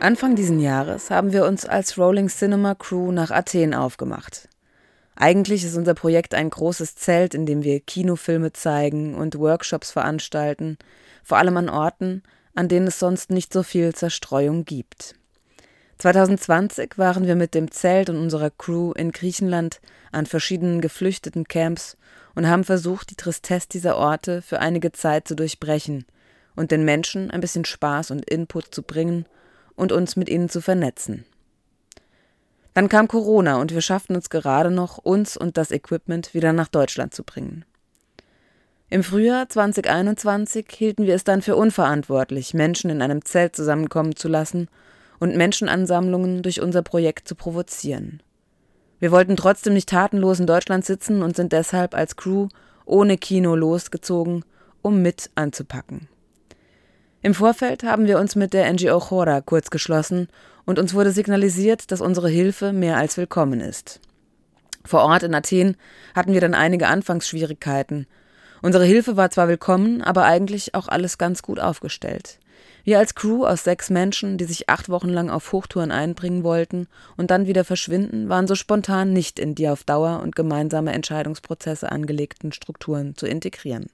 Anfang diesen Jahres haben wir uns als Rolling Cinema Crew nach Athen aufgemacht. Eigentlich ist unser Projekt ein großes Zelt, in dem wir Kinofilme zeigen und Workshops veranstalten, vor allem an Orten, an denen es sonst nicht so viel Zerstreuung gibt. 2020 waren wir mit dem Zelt und unserer Crew in Griechenland an verschiedenen geflüchteten Camps und haben versucht, die Tristesse dieser Orte für einige Zeit zu durchbrechen und den Menschen ein bisschen Spaß und Input zu bringen und uns mit ihnen zu vernetzen. Dann kam Corona und wir schafften es gerade noch, uns und das Equipment wieder nach Deutschland zu bringen. Im Frühjahr 2021 hielten wir es dann für unverantwortlich, Menschen in einem Zelt zusammenkommen zu lassen und Menschenansammlungen durch unser Projekt zu provozieren. Wir wollten trotzdem nicht tatenlos in Deutschland sitzen und sind deshalb als Crew ohne Kino losgezogen, um mit anzupacken. Im Vorfeld haben wir uns mit der NGO Chora kurz geschlossen und uns wurde signalisiert, dass unsere Hilfe mehr als willkommen ist. Vor Ort in Athen hatten wir dann einige Anfangsschwierigkeiten. Unsere Hilfe war zwar willkommen, aber eigentlich auch alles ganz gut aufgestellt. Wir als Crew aus sechs Menschen, die sich acht Wochen lang auf Hochtouren einbringen wollten und dann wieder verschwinden, waren so spontan nicht in die auf Dauer und gemeinsame Entscheidungsprozesse angelegten Strukturen zu integrieren.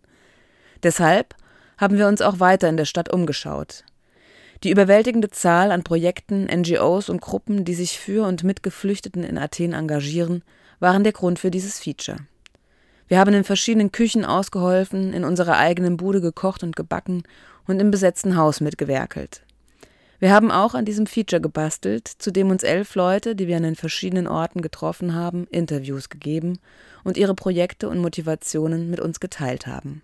Deshalb haben wir uns auch weiter in der Stadt umgeschaut. Die überwältigende Zahl an Projekten, NGOs und Gruppen, die sich für und mit Geflüchteten in Athen engagieren, waren der Grund für dieses Feature. Wir haben in verschiedenen Küchen ausgeholfen, in unserer eigenen Bude gekocht und gebacken und im besetzten Haus mitgewerkelt. Wir haben auch an diesem Feature gebastelt, zu dem uns elf Leute, die wir an den verschiedenen Orten getroffen haben, Interviews gegeben und ihre Projekte und Motivationen mit uns geteilt haben.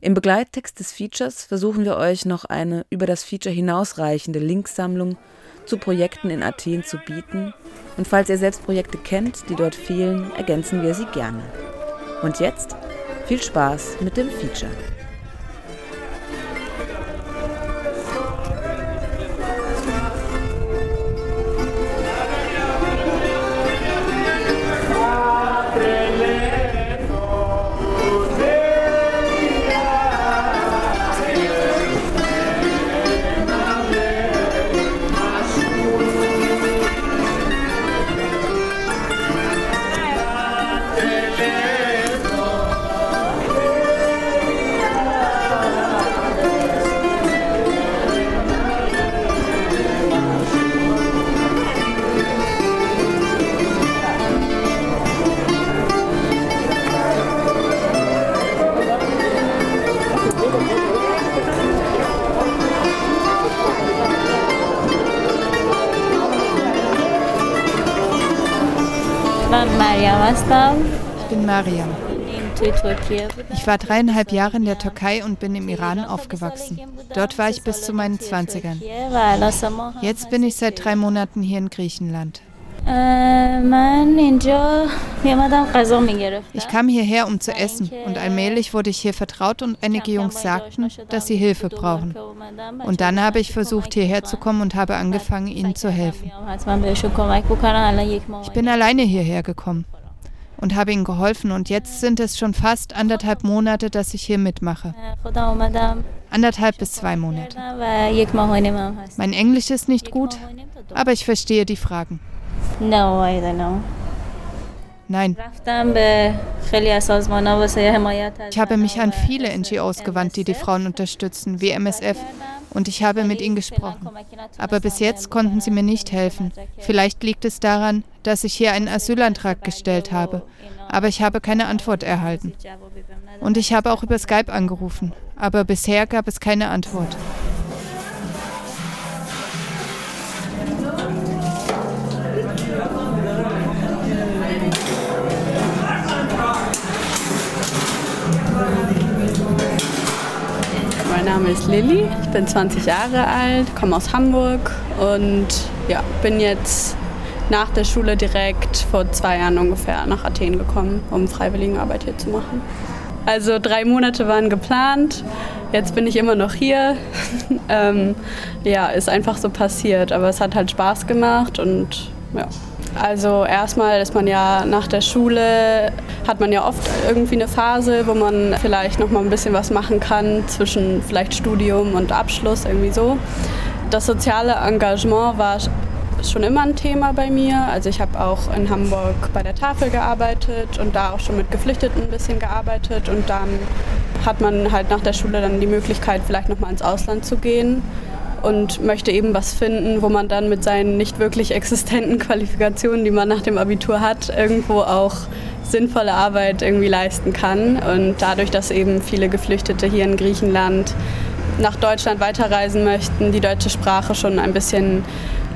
Im Begleittext des Features versuchen wir euch noch eine über das Feature hinausreichende Linksammlung zu Projekten in Athen zu bieten. Und falls ihr selbst Projekte kennt, die dort fehlen, ergänzen wir sie gerne. Und jetzt viel Spaß mit dem Feature. Ich bin Mariam. Ich war dreieinhalb Jahre in der Türkei und bin im Iran aufgewachsen. Dort war ich bis zu meinen Zwanzigern. Jetzt bin ich seit drei Monaten hier in Griechenland. Ich kam hierher, um zu essen und allmählich wurde ich hier vertraut und einige Jungs sagten, dass sie Hilfe brauchen. Und dann habe ich versucht, hierher zu kommen und habe angefangen, ihnen zu helfen. Ich bin alleine hierher gekommen und habe ihnen geholfen und jetzt sind es schon fast anderthalb Monate, dass ich hier mitmache. Anderthalb bis zwei Monate. Mein Englisch ist nicht gut, aber ich verstehe die Fragen. Nein. Ich habe mich an viele NGOs gewandt, die die Frauen unterstützen, wie MSF, und ich habe mit ihnen gesprochen. Aber bis jetzt konnten sie mir nicht helfen. Vielleicht liegt es daran, dass ich hier einen Asylantrag gestellt habe, aber ich habe keine Antwort erhalten. Und ich habe auch über Skype angerufen, aber bisher gab es keine Antwort. Name ist Lilly, ich bin 20 Jahre alt, komme aus Hamburg und ja, bin jetzt nach der Schule direkt vor zwei Jahren ungefähr nach Athen gekommen, um Freiwilligenarbeit hier zu machen. Also drei Monate waren geplant, jetzt bin ich immer noch hier. ähm, ja, ist einfach so passiert, aber es hat halt Spaß gemacht und ja, Also erstmal ist man ja nach der Schule, hat man ja oft irgendwie eine Phase, wo man vielleicht noch mal ein bisschen was machen kann zwischen vielleicht Studium und Abschluss, irgendwie so. Das soziale Engagement war schon immer ein Thema bei mir. Also ich habe auch in Hamburg bei der Tafel gearbeitet und da auch schon mit Geflüchteten ein bisschen gearbeitet und dann hat man halt nach der Schule dann die Möglichkeit, vielleicht noch mal ins Ausland zu gehen und möchte eben was finden, wo man dann mit seinen nicht wirklich existenten Qualifikationen, die man nach dem Abitur hat, irgendwo auch sinnvolle Arbeit irgendwie leisten kann. Und dadurch, dass eben viele Geflüchtete hier in Griechenland nach Deutschland weiterreisen möchten, die deutsche Sprache schon ein bisschen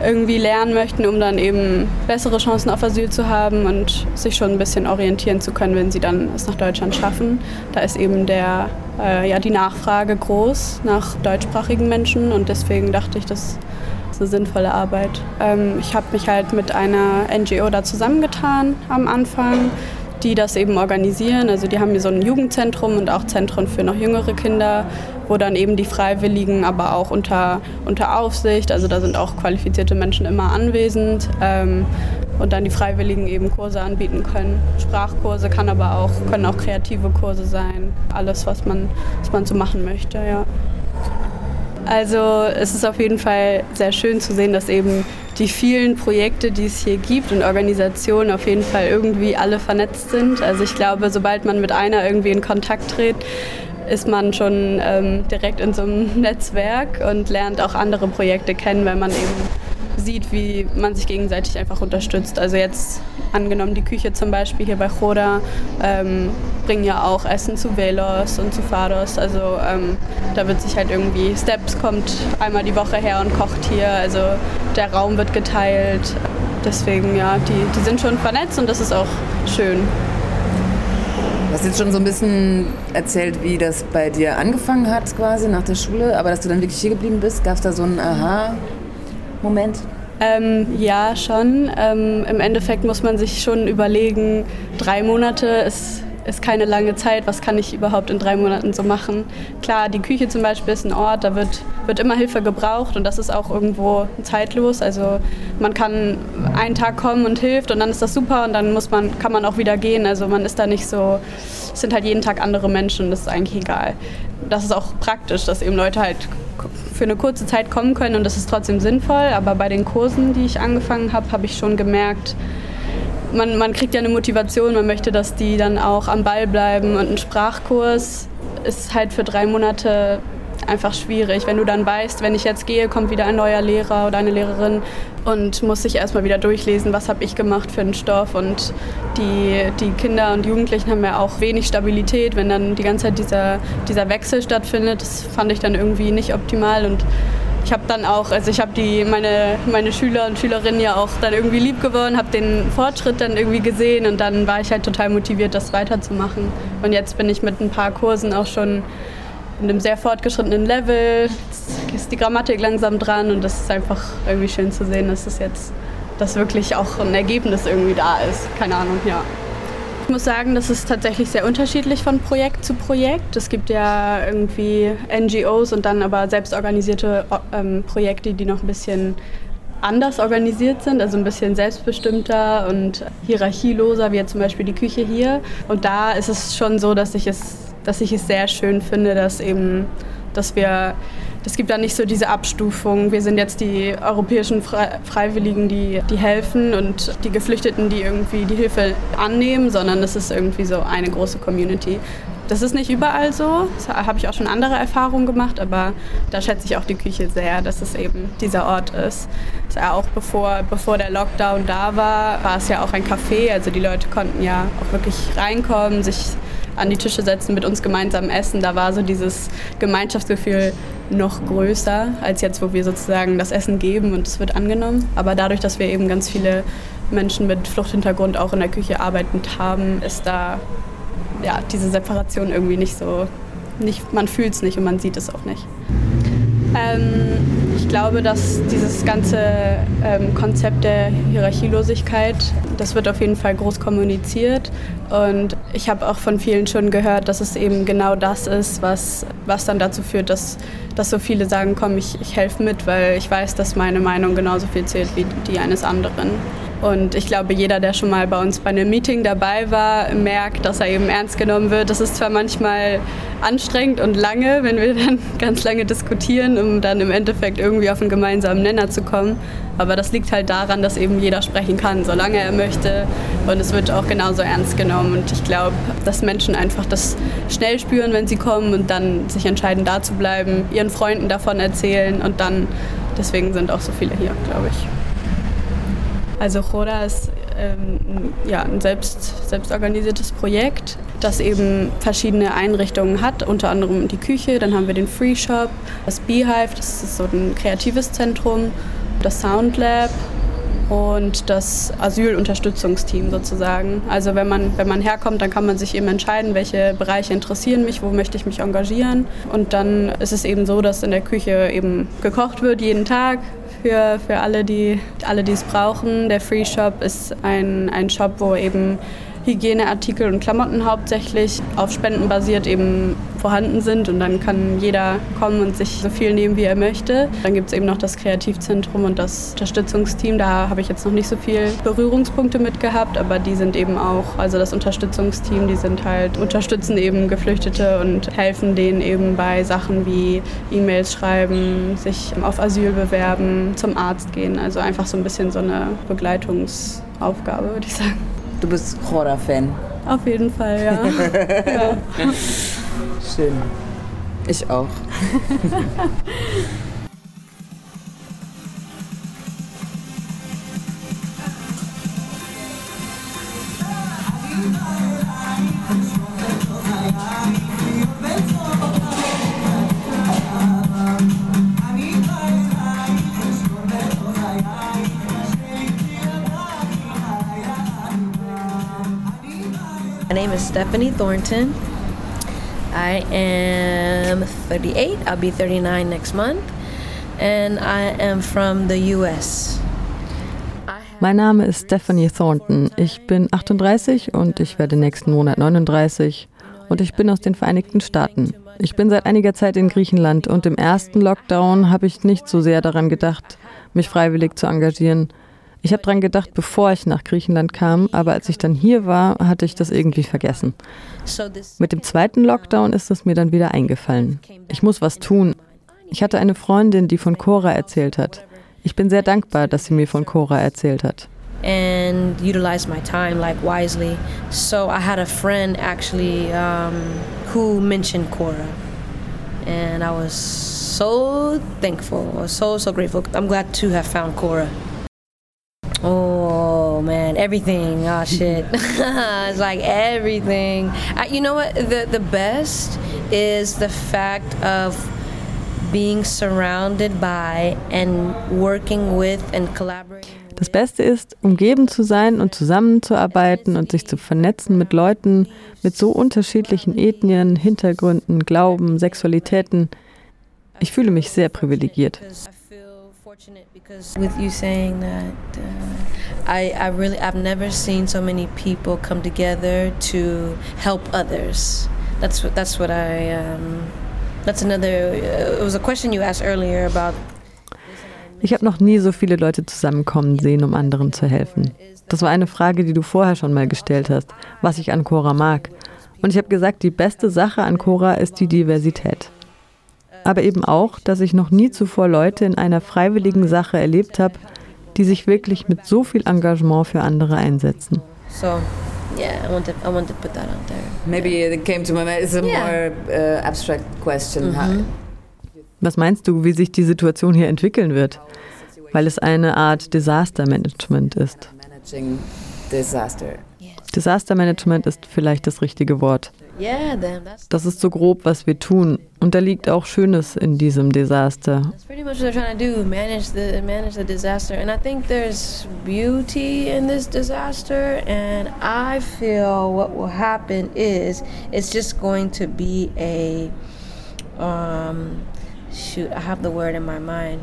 irgendwie lernen möchten, um dann eben bessere Chancen auf Asyl zu haben und sich schon ein bisschen orientieren zu können, wenn sie dann es nach Deutschland schaffen. Da ist eben der, äh, ja, die Nachfrage groß nach deutschsprachigen Menschen und deswegen dachte ich, das ist eine sinnvolle Arbeit. Ähm, ich habe mich halt mit einer NGO da zusammengetan am Anfang die das eben organisieren. Also die haben hier so ein Jugendzentrum und auch Zentren für noch jüngere Kinder, wo dann eben die Freiwilligen, aber auch unter, unter Aufsicht, also da sind auch qualifizierte Menschen immer anwesend ähm, und dann die Freiwilligen eben Kurse anbieten können. Sprachkurse kann aber auch, können auch kreative Kurse sein, alles, was man, was man so machen möchte, ja. Also es ist auf jeden Fall sehr schön zu sehen, dass eben die vielen Projekte, die es hier gibt und Organisationen auf jeden Fall irgendwie alle vernetzt sind. Also ich glaube, sobald man mit einer irgendwie in Kontakt tritt, ist man schon ähm, direkt in so einem Netzwerk und lernt auch andere Projekte kennen, weil man eben sieht, wie man sich gegenseitig einfach unterstützt. Also jetzt angenommen die Küche zum Beispiel hier bei Choda ähm, bringen ja auch Essen zu Velos und zu Fados. Also ähm, da wird sich halt irgendwie, Steps kommt einmal die Woche her und kocht hier. Also der Raum wird geteilt. Deswegen ja, die, die sind schon vernetzt und das ist auch schön. Du hast jetzt schon so ein bisschen erzählt, wie das bei dir angefangen hat quasi nach der Schule, aber dass du dann wirklich hier geblieben bist, gab es da so einen Aha-Moment? Ähm, ja, schon. Ähm, Im Endeffekt muss man sich schon überlegen, drei Monate ist, ist keine lange Zeit. Was kann ich überhaupt in drei Monaten so machen? Klar, die Küche zum Beispiel ist ein Ort, da wird, wird immer Hilfe gebraucht und das ist auch irgendwo zeitlos. Also man kann einen Tag kommen und hilft und dann ist das super und dann muss man, kann man auch wieder gehen. Also man ist da nicht so, es sind halt jeden Tag andere Menschen, das ist eigentlich egal. Das ist auch praktisch, dass eben Leute halt für eine kurze Zeit kommen können und das ist trotzdem sinnvoll. Aber bei den Kursen, die ich angefangen habe, habe ich schon gemerkt, man, man kriegt ja eine Motivation, man möchte, dass die dann auch am Ball bleiben und ein Sprachkurs ist halt für drei Monate einfach schwierig. Wenn du dann weißt, wenn ich jetzt gehe, kommt wieder ein neuer Lehrer oder eine Lehrerin und muss sich erstmal wieder durchlesen, was habe ich gemacht für einen Stoff. Und die, die Kinder und Jugendlichen haben ja auch wenig Stabilität, wenn dann die ganze Zeit dieser, dieser Wechsel stattfindet. Das fand ich dann irgendwie nicht optimal. Und ich habe dann auch, also ich habe meine, meine Schüler und Schülerinnen ja auch dann irgendwie lieb gewonnen, habe den Fortschritt dann irgendwie gesehen und dann war ich halt total motiviert, das weiterzumachen. Und jetzt bin ich mit ein paar Kursen auch schon in einem sehr fortgeschrittenen Level. Jetzt ist die Grammatik langsam dran und das ist einfach irgendwie schön zu sehen, dass es jetzt, dass wirklich auch ein Ergebnis irgendwie da ist. Keine Ahnung, ja. Ich muss sagen, das ist tatsächlich sehr unterschiedlich von Projekt zu Projekt. Es gibt ja irgendwie NGOs und dann aber selbstorganisierte ähm, Projekte, die noch ein bisschen anders organisiert sind, also ein bisschen selbstbestimmter und hierarchieloser, wie jetzt zum Beispiel die Küche hier. Und da ist es schon so, dass ich es dass ich es sehr schön finde, dass eben, dass wir, es gibt da nicht so diese Abstufung. Wir sind jetzt die europäischen Freiwilligen, die, die helfen und die Geflüchteten, die irgendwie die Hilfe annehmen, sondern es ist irgendwie so eine große Community. Das ist nicht überall so, da habe ich auch schon andere Erfahrungen gemacht, aber da schätze ich auch die Küche sehr, dass es eben dieser Ort ist. ist ja auch bevor, bevor der Lockdown da war, war es ja auch ein Café, also die Leute konnten ja auch wirklich reinkommen, sich an die Tische setzen, mit uns gemeinsam essen. Da war so dieses Gemeinschaftsgefühl noch größer als jetzt, wo wir sozusagen das Essen geben und es wird angenommen. Aber dadurch, dass wir eben ganz viele Menschen mit Fluchthintergrund auch in der Küche arbeitend haben, ist da ja, diese Separation irgendwie nicht so, nicht, man fühlt es nicht und man sieht es auch nicht. Ähm, ich glaube, dass dieses ganze ähm, Konzept der Hierarchielosigkeit, das wird auf jeden Fall groß kommuniziert. Und ich habe auch von vielen schon gehört, dass es eben genau das ist, was, was dann dazu führt, dass, dass so viele sagen, komm, ich, ich helfe mit, weil ich weiß, dass meine Meinung genauso viel zählt wie die eines anderen. Und ich glaube, jeder, der schon mal bei uns bei einem Meeting dabei war, merkt, dass er eben ernst genommen wird. Das ist zwar manchmal anstrengend und lange, wenn wir dann ganz lange diskutieren, um dann im Endeffekt irgendwie auf einen gemeinsamen Nenner zu kommen. Aber das liegt halt daran, dass eben jeder sprechen kann, solange er möchte. Und es wird auch genauso ernst genommen. Und ich glaube, dass Menschen einfach das schnell spüren, wenn sie kommen und dann sich entscheiden, da zu bleiben, ihren Freunden davon erzählen und dann, deswegen sind auch so viele hier, glaube ich. Also Chora ist ähm, ja, ein selbst, selbstorganisiertes Projekt, das eben verschiedene Einrichtungen hat, unter anderem die Küche, dann haben wir den Free Shop, das Beehive, das ist so ein kreatives Zentrum, das Sound Lab und das Asylunterstützungsteam sozusagen. Also wenn man, wenn man herkommt, dann kann man sich eben entscheiden, welche Bereiche interessieren mich, wo möchte ich mich engagieren. Und dann ist es eben so, dass in der Küche eben gekocht wird jeden Tag für, für alle, die alle, die es brauchen. Der Free Shop ist ein, ein Shop, wo eben Hygieneartikel und Klamotten hauptsächlich auf Spenden basiert eben vorhanden sind und dann kann jeder kommen und sich so viel nehmen, wie er möchte. Dann gibt es eben noch das Kreativzentrum und das Unterstützungsteam. Da habe ich jetzt noch nicht so viel Berührungspunkte mit gehabt, aber die sind eben auch, also das Unterstützungsteam, die sind halt, unterstützen eben Geflüchtete und helfen denen eben bei Sachen wie E-Mails schreiben, sich auf Asyl bewerben, zum Arzt gehen. Also einfach so ein bisschen so eine Begleitungsaufgabe, würde ich sagen. Du bist Horror-Fan. Auf jeden Fall, ja. ja. Schön. Ich auch. Stephanie Thornton. I am 38. I'll be 39 next month. And I am from the US. Mein Name ist Stephanie Thornton. Ich bin 38 und ich werde nächsten Monat 39 und ich bin aus den Vereinigten Staaten. Ich bin seit einiger Zeit in Griechenland und im ersten Lockdown habe ich nicht so sehr daran gedacht, mich freiwillig zu engagieren. Ich habe daran gedacht, bevor ich nach Griechenland kam, aber als ich dann hier war, hatte ich das irgendwie vergessen. Mit dem zweiten Lockdown ist es mir dann wieder eingefallen. Ich muss was tun. Ich hatte eine Freundin, die von Cora erzählt hat. Ich bin sehr dankbar, dass sie mir von Cora erzählt hat. And utilize my time like wisely. So I had a friend actually um, who mentioned Cora. And I was so thankful, so, so grateful. I'm glad to have found Cora. Oh man, everything. Oh shit. it's like everything. I, you know what? The the best is the fact of being surrounded by and working with and collaborating. Das Beste ist, umgeben zu sein und zusammenzuarbeiten und sich zu vernetzen mit Leuten mit so unterschiedlichen Ethnien, Hintergründen, Glauben, Sexualitäten. Ich fühle mich sehr privilegiert. With you saying that uh, I, I really I've never seen so many people come together to help others that's what that's what I um, that's another uh, it was a question you asked earlier about Ich habe noch nie so viele Leute zusammenkommen sehen, um anderen zu helfen. Das war eine Frage, die du vorher schon mal gestellt hast, was ich an Cora mag. Und ich habe gesagt, die beste Sache an Cora ist die Diversität aber eben auch, dass ich noch nie zuvor Leute in einer freiwilligen Sache erlebt habe, die sich wirklich mit so viel Engagement für andere einsetzen. so yeah I want to, I want to put that out there Maybe it came to my mind. It's a Yeah. more uh, abstract question. How- Was meinst du, wie sich die Situation hier entwickeln wird? Weil es eine Art Disaster Management ist. Disaster Management ist vielleicht das richtige Wort. Yeah then that's Das ist so grob, was wir tun. Und da liegt auch Schönes in diesem Desaster. That's pretty much what they're trying to do, manage the manage the disaster. And I think there's beauty in this disaster and I feel what will happen is it's just going to be a um shoot, I have the word in my mind.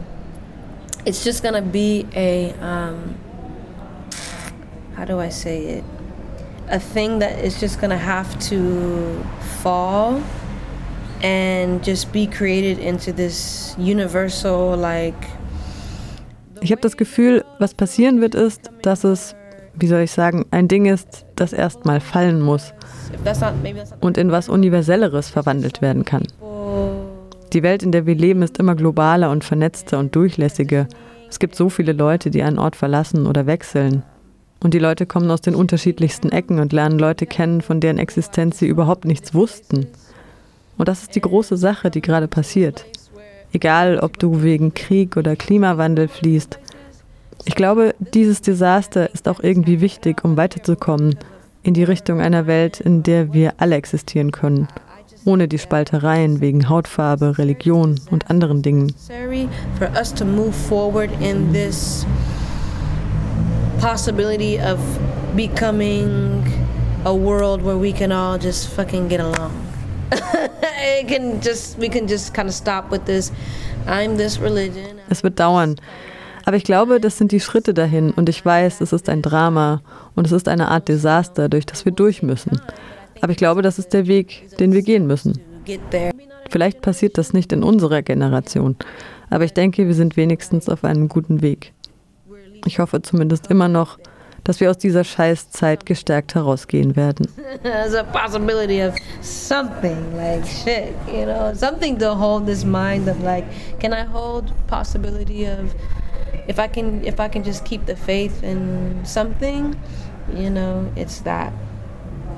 It's just going to be a um how do I say it? A thing that is just to have to fall and just be created into this universal like Ich habe das Gefühl, was passieren wird, ist, dass es, wie soll ich sagen, ein Ding ist, das erstmal fallen muss und in was Universelleres verwandelt werden kann. Die Welt, in der wir leben, ist immer globaler und vernetzter und durchlässiger. Es gibt so viele Leute, die einen Ort verlassen oder wechseln. Und die Leute kommen aus den unterschiedlichsten Ecken und lernen Leute kennen, von deren Existenz sie überhaupt nichts wussten. Und das ist die große Sache, die gerade passiert. Egal, ob du wegen Krieg oder Klimawandel fließt. Ich glaube, dieses Desaster ist auch irgendwie wichtig, um weiterzukommen in die Richtung einer Welt, in der wir alle existieren können ohne die Spaltereien wegen Hautfarbe, Religion und anderen Dingen. Possibility of becoming a world where we can all just fucking get along. it can just we can just kind of stop with this I'm this religion. Es wird dauern. Aber ich glaube, das sind die Schritte dahin und ich weiß, es ist ein Drama und es ist eine Art Desaster, durch das wir durch müssen. Aber ich glaube, das ist der Weg, den wir gehen müssen. Vielleicht passiert das nicht in unserer Generation, aber ich denke, wir sind wenigstens auf einem guten Weg. Ich hoffe zumindest immer noch, dass wir aus dieser Scheißzeit gestärkt herausgehen werden. There's a possibility of something like shit, you know, something to hold this mind of like, can I hold possibility of if I can if I can just keep the faith in something, you know, it's that.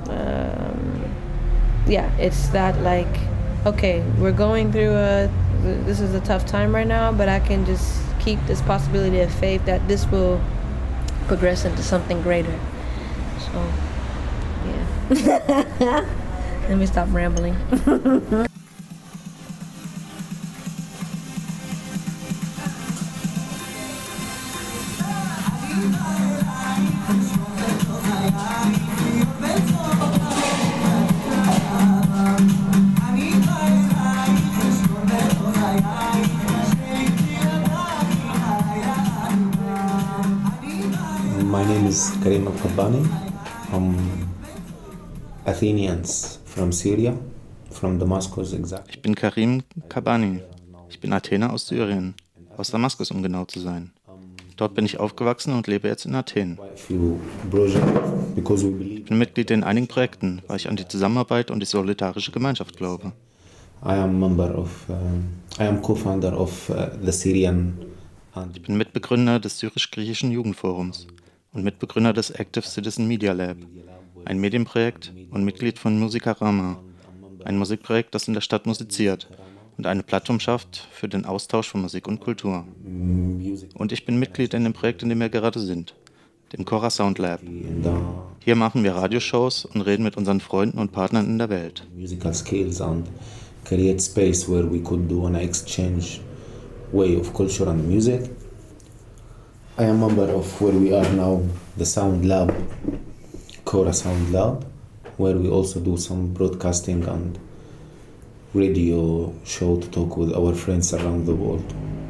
um, yeah, it's that like, okay, we're going through a, this is a tough time right now, but I can just keep this possibility of faith that this will progress into something greater. So, yeah. Let me stop rambling. Karim Al-Kabbani from Athenians from Syria, from Damascus exactly. Ich bin Karim Kabani. Ich bin Athener aus Syrien, aus Damaskus, um genau zu sein. Dort bin ich aufgewachsen und lebe jetzt in Athen. Ich bin Mitglied in einigen Projekten, weil ich an die Zusammenarbeit und die solidarische Gemeinschaft glaube. Uh, uh, the Syrian ich bin Mitbegründer des syrisch-griechischen Jugendforums und Mitbegründer des Active Citizen Media Lab, ein Medienprojekt und Mitglied von Musikarama, ein Musikprojekt, das in der Stadt musiziert und eine Plattform schafft für den Austausch von Musik und Kultur. Und ich bin Mitglied in dem Projekt, in dem wir gerade sind, dem Cora Sound Lab. Hier machen wir Radioshows und reden mit unseren Freunden und Partnern in der Welt. Musical skills and create space where we could do an exchange way of culture and music. I am a member of where we are now, the Sound Lab, Cora Sound Lab, where we also do some broadcasting and radio show to talk with our friends around the world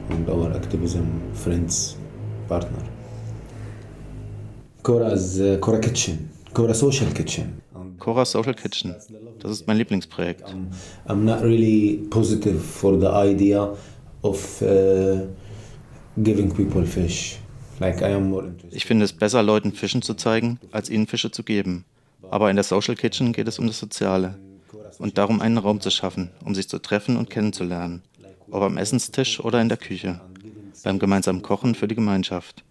and our activism friends, partner. Cora's uh, Cora Kitchen, Cora Social Kitchen. Cora Social Kitchen, das ist mein Lieblingsprojekt. I'm, I'm not really positive for the idea of uh, giving people fish. Ich finde es besser, Leuten Fischen zu zeigen, als ihnen Fische zu geben. Aber in der Social Kitchen geht es um das Soziale und darum, einen Raum zu schaffen, um sich zu treffen und kennenzulernen. Ob am Essenstisch oder in der Küche. Beim gemeinsamen Kochen für die Gemeinschaft.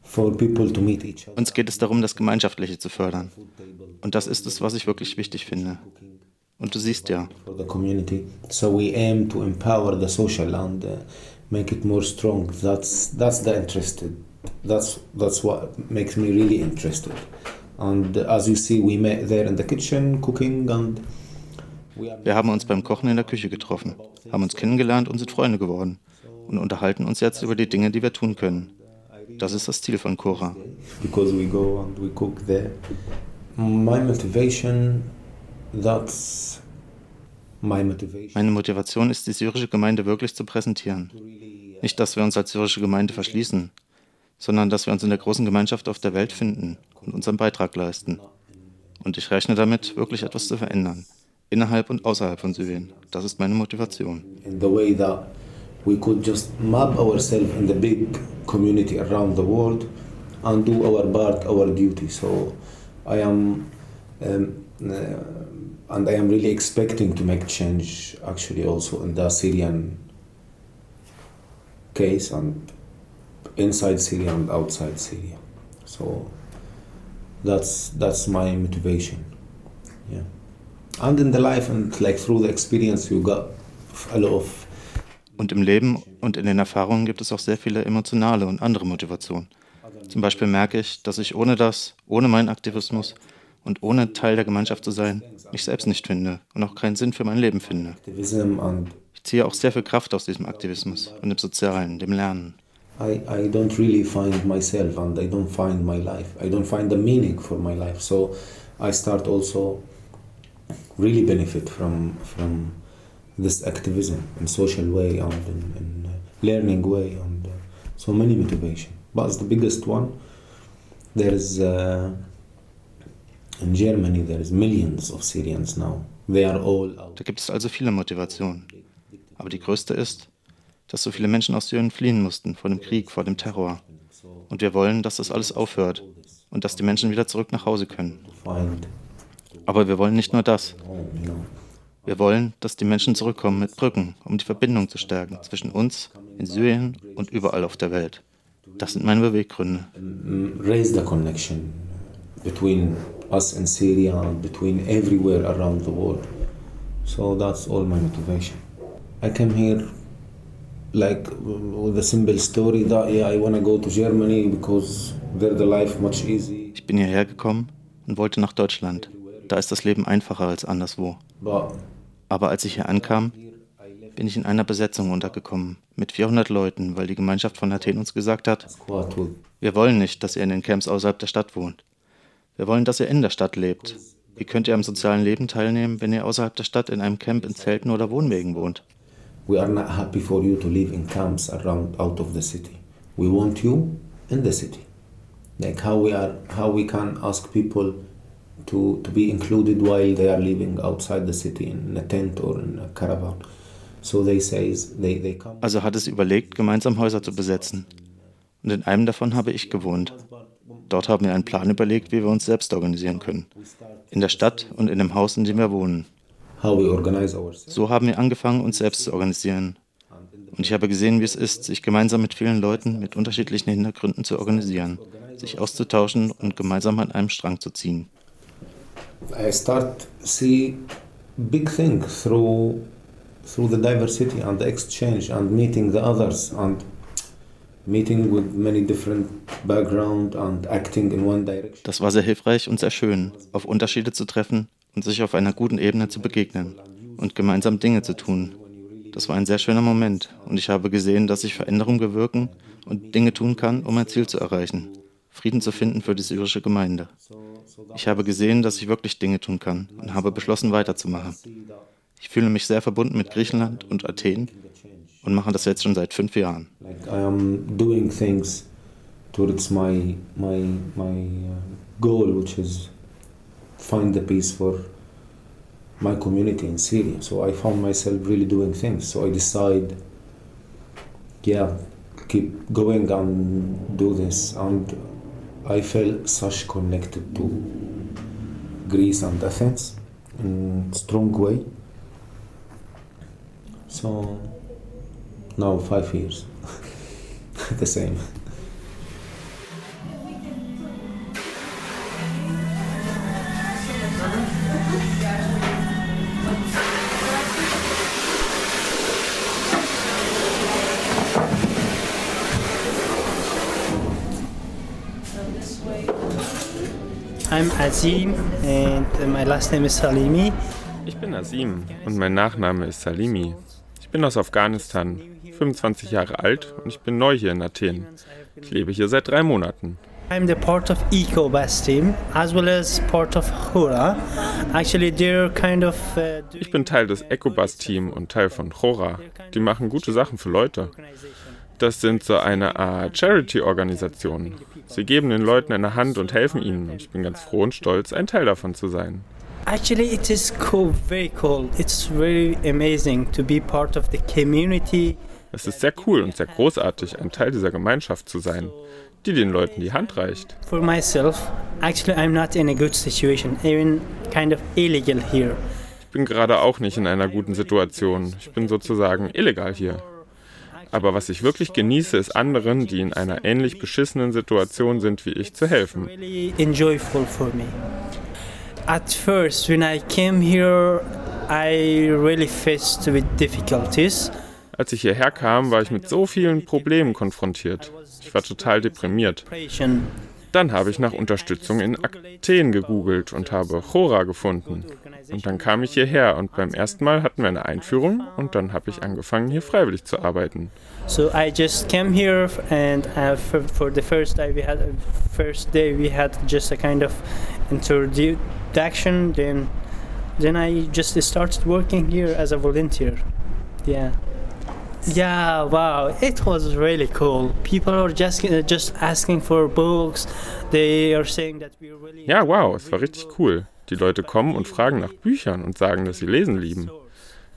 Uns geht es darum, das Gemeinschaftliche zu fördern. Und das ist es, was ich wirklich wichtig finde. Und du siehst ja. So we aim to empower the social and uh, make it more strong. That's that's the interested that's that's what makes me really interested. And as you see, we met there in the kitchen cooking and wir haben uns beim Kochen in der Küche getroffen, haben uns kennengelernt und sind Freunde geworden und unterhalten uns jetzt über die Dinge, die wir tun können. Das ist das Ziel von Cora. Because we go and we cook there. My motivation, that's meine Motivation ist, die syrische Gemeinde wirklich zu präsentieren. Nicht, dass wir uns als syrische Gemeinde verschließen, sondern dass wir uns in der großen Gemeinschaft auf der Welt finden und unseren Beitrag leisten. Und ich rechne damit, wirklich etwas zu verändern, innerhalb und außerhalb von Syrien. Das ist meine Motivation. In the way that we could just map ourselves in the big community around the world and do our part, our duty. So I am, um, uh, and I am really expecting to make change actually also in the Syrian case and inside Syria and outside Syria. So that's that's my motivation. Yeah. And in the life and like through the experience you got a lot of und im Leben und in den Erfahrungen gibt es auch sehr viele emotionale und andere Motivationen. Zum Beispiel merke ich, dass ich ohne das, ohne meinen Aktivismus und ohne Teil der Gemeinschaft zu sein, mich selbst nicht finde und auch keinen Sinn für mein Leben finde. Ich ziehe auch sehr viel Kraft aus diesem Aktivismus und dem Sozialen, dem Lernen. I, I don't really find myself and I don't find my life. I don't find the meaning for my life. So I start also really benefit from from this activism in social way and in, in learning way and uh, so many motivation. But the biggest one, there is uh, in Germany there is millions of Syrians now. They are all. Da gibt es also viele Motivationen. Aber die größte ist, dass so viele Menschen aus Syrien fliehen mussten vor dem Krieg, vor dem Terror. Und wir wollen, dass das alles aufhört und dass die Menschen wieder zurück nach Hause können. Aber wir wollen nicht nur das. Wir wollen, dass die Menschen zurückkommen mit Brücken, um die Verbindung zu stärken zwischen uns, in Syrien und überall auf der Welt. Das sind meine Beweggründe. Raise the connection between us and Syria and between everywhere around the world. So that's all my motivation. I came here like with a simple story that yeah, I want to go to Germany because there the life much easy. Ich bin hierher gekommen und wollte nach Deutschland. Da ist das Leben einfacher als anderswo. Aber als ich hier ankam, bin ich in einer Besetzung untergekommen mit 400 Leuten, weil die Gemeinschaft von Athen uns gesagt hat, wir wollen nicht, dass ihr in den Camps außerhalb der Stadt wohnt. Wir wollen, dass ihr in der Stadt lebt. Wie könnt ihr am sozialen Leben teilnehmen, wenn ihr außerhalb der Stadt in einem Camp in Zelten oder Wohnwegen wohnt? We are not happy for you to live in camps around out of the city. We want you in the city. Like how we are how we can ask people to, to be included while they are living outside the city in a tent or in a caravan. So they say they, they come. Also hat es überlegt, gemeinsam Häuser zu besetzen. Und in einem davon habe ich gewohnt. Dort haben wir einen Plan überlegt, wie wir uns selbst organisieren können. In der Stadt und in dem Haus, in dem wir wohnen. So haben wir angefangen, uns selbst zu organisieren. Und ich habe gesehen, wie es ist, sich gemeinsam mit vielen Leuten mit unterschiedlichen Hintergründen zu organisieren, sich auszutauschen und gemeinsam an einem Strang zu ziehen. I start see big thing through through the diversity and the exchange and meeting the others and meeting with many different background and acting in one direction. Das war sehr hilfreich und sehr schön, auf Unterschiede zu treffen und sich auf einer guten Ebene zu begegnen und gemeinsam Dinge zu tun. Das war ein sehr schöner Moment und ich habe gesehen, dass ich Veränderungen bewirken und Dinge tun kann, um ein Ziel zu erreichen, Frieden zu finden für die syrische Gemeinde. Ich habe gesehen, dass ich wirklich Dinge tun kann und habe beschlossen, weiterzumachen. Ich fühle mich sehr verbunden mit Griechenland und Athen und mache das jetzt schon seit fünf Jahren. Like I am doing things towards my my my uh, goal, which is find the peace for my community in Syria. So I found myself really doing things. So I decide, yeah, keep going and do this. And I felt such connected to Greece and Athens in strong way. So now five years, the same. Azim and my last name is Salimi. Ich bin Azim und mein Nachname ist Salimi. Ich bin aus Afghanistan, 25 Jahre alt und ich bin neu hier in Athen. Ich lebe hier seit drei Monaten. I'm the part of EcoBus team as well as part of Hura. Actually, they're kind of. Uh, Ich bin Teil des EcoBus-Team und Teil von Chora. Die machen gute Sachen für Leute. Das sind so eine Art Charity-Organisationen. Sie geben den Leuten eine Hand und helfen ihnen. Und ich bin ganz froh und stolz, ein Teil davon zu sein. Actually, it is cool, very cool. It's very amazing to be part of the community Es ist sehr cool und sehr großartig, ein Teil dieser Gemeinschaft zu sein, die den Leuten die Hand reicht. For myself, actually I'm not in a good situation, even kind of illegal here. Ich bin gerade auch nicht in einer guten Situation. Ich bin sozusagen illegal hier. Aber was ich wirklich genieße, ist anderen, die in einer ähnlich beschissenen Situation sind wie ich, zu helfen. At first, when I came here, I really faced with difficulties. Als ich hierher kam, war ich mit so vielen Problemen konfrontiert. Ich war total deprimiert. Dann habe ich nach Unterstützung in Athen gegoogelt und habe Chora gefunden. Und dann kam ich hierher und beim ersten Mal hatten wir eine Einführung und dann habe ich angefangen, hier freiwillig zu arbeiten. So I just came here and uh, for, for the first day we had first day we had just a kind of introduction then then I just started working here as a volunteer. Yeah. Yeah, wow, it was really cool. People are just uh, just asking for books. They are saying that we really Ja, wow, es war richtig cool. Die Leute kommen und fragen nach Büchern und sagen, dass sie lesen lieben.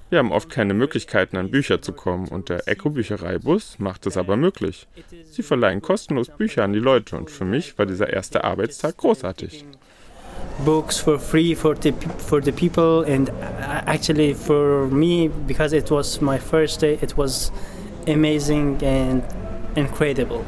Wir haben oft keine Möglichkeiten, an Bücher zu kommen und der Eco-Büchereibus macht es aber möglich. Sie verleihen kostenlos Bücher an die Leute und für mich war dieser erste Arbeitstag großartig. Books for free for the for the people. And uh, actually for me because it was my first day it was amazing and incredible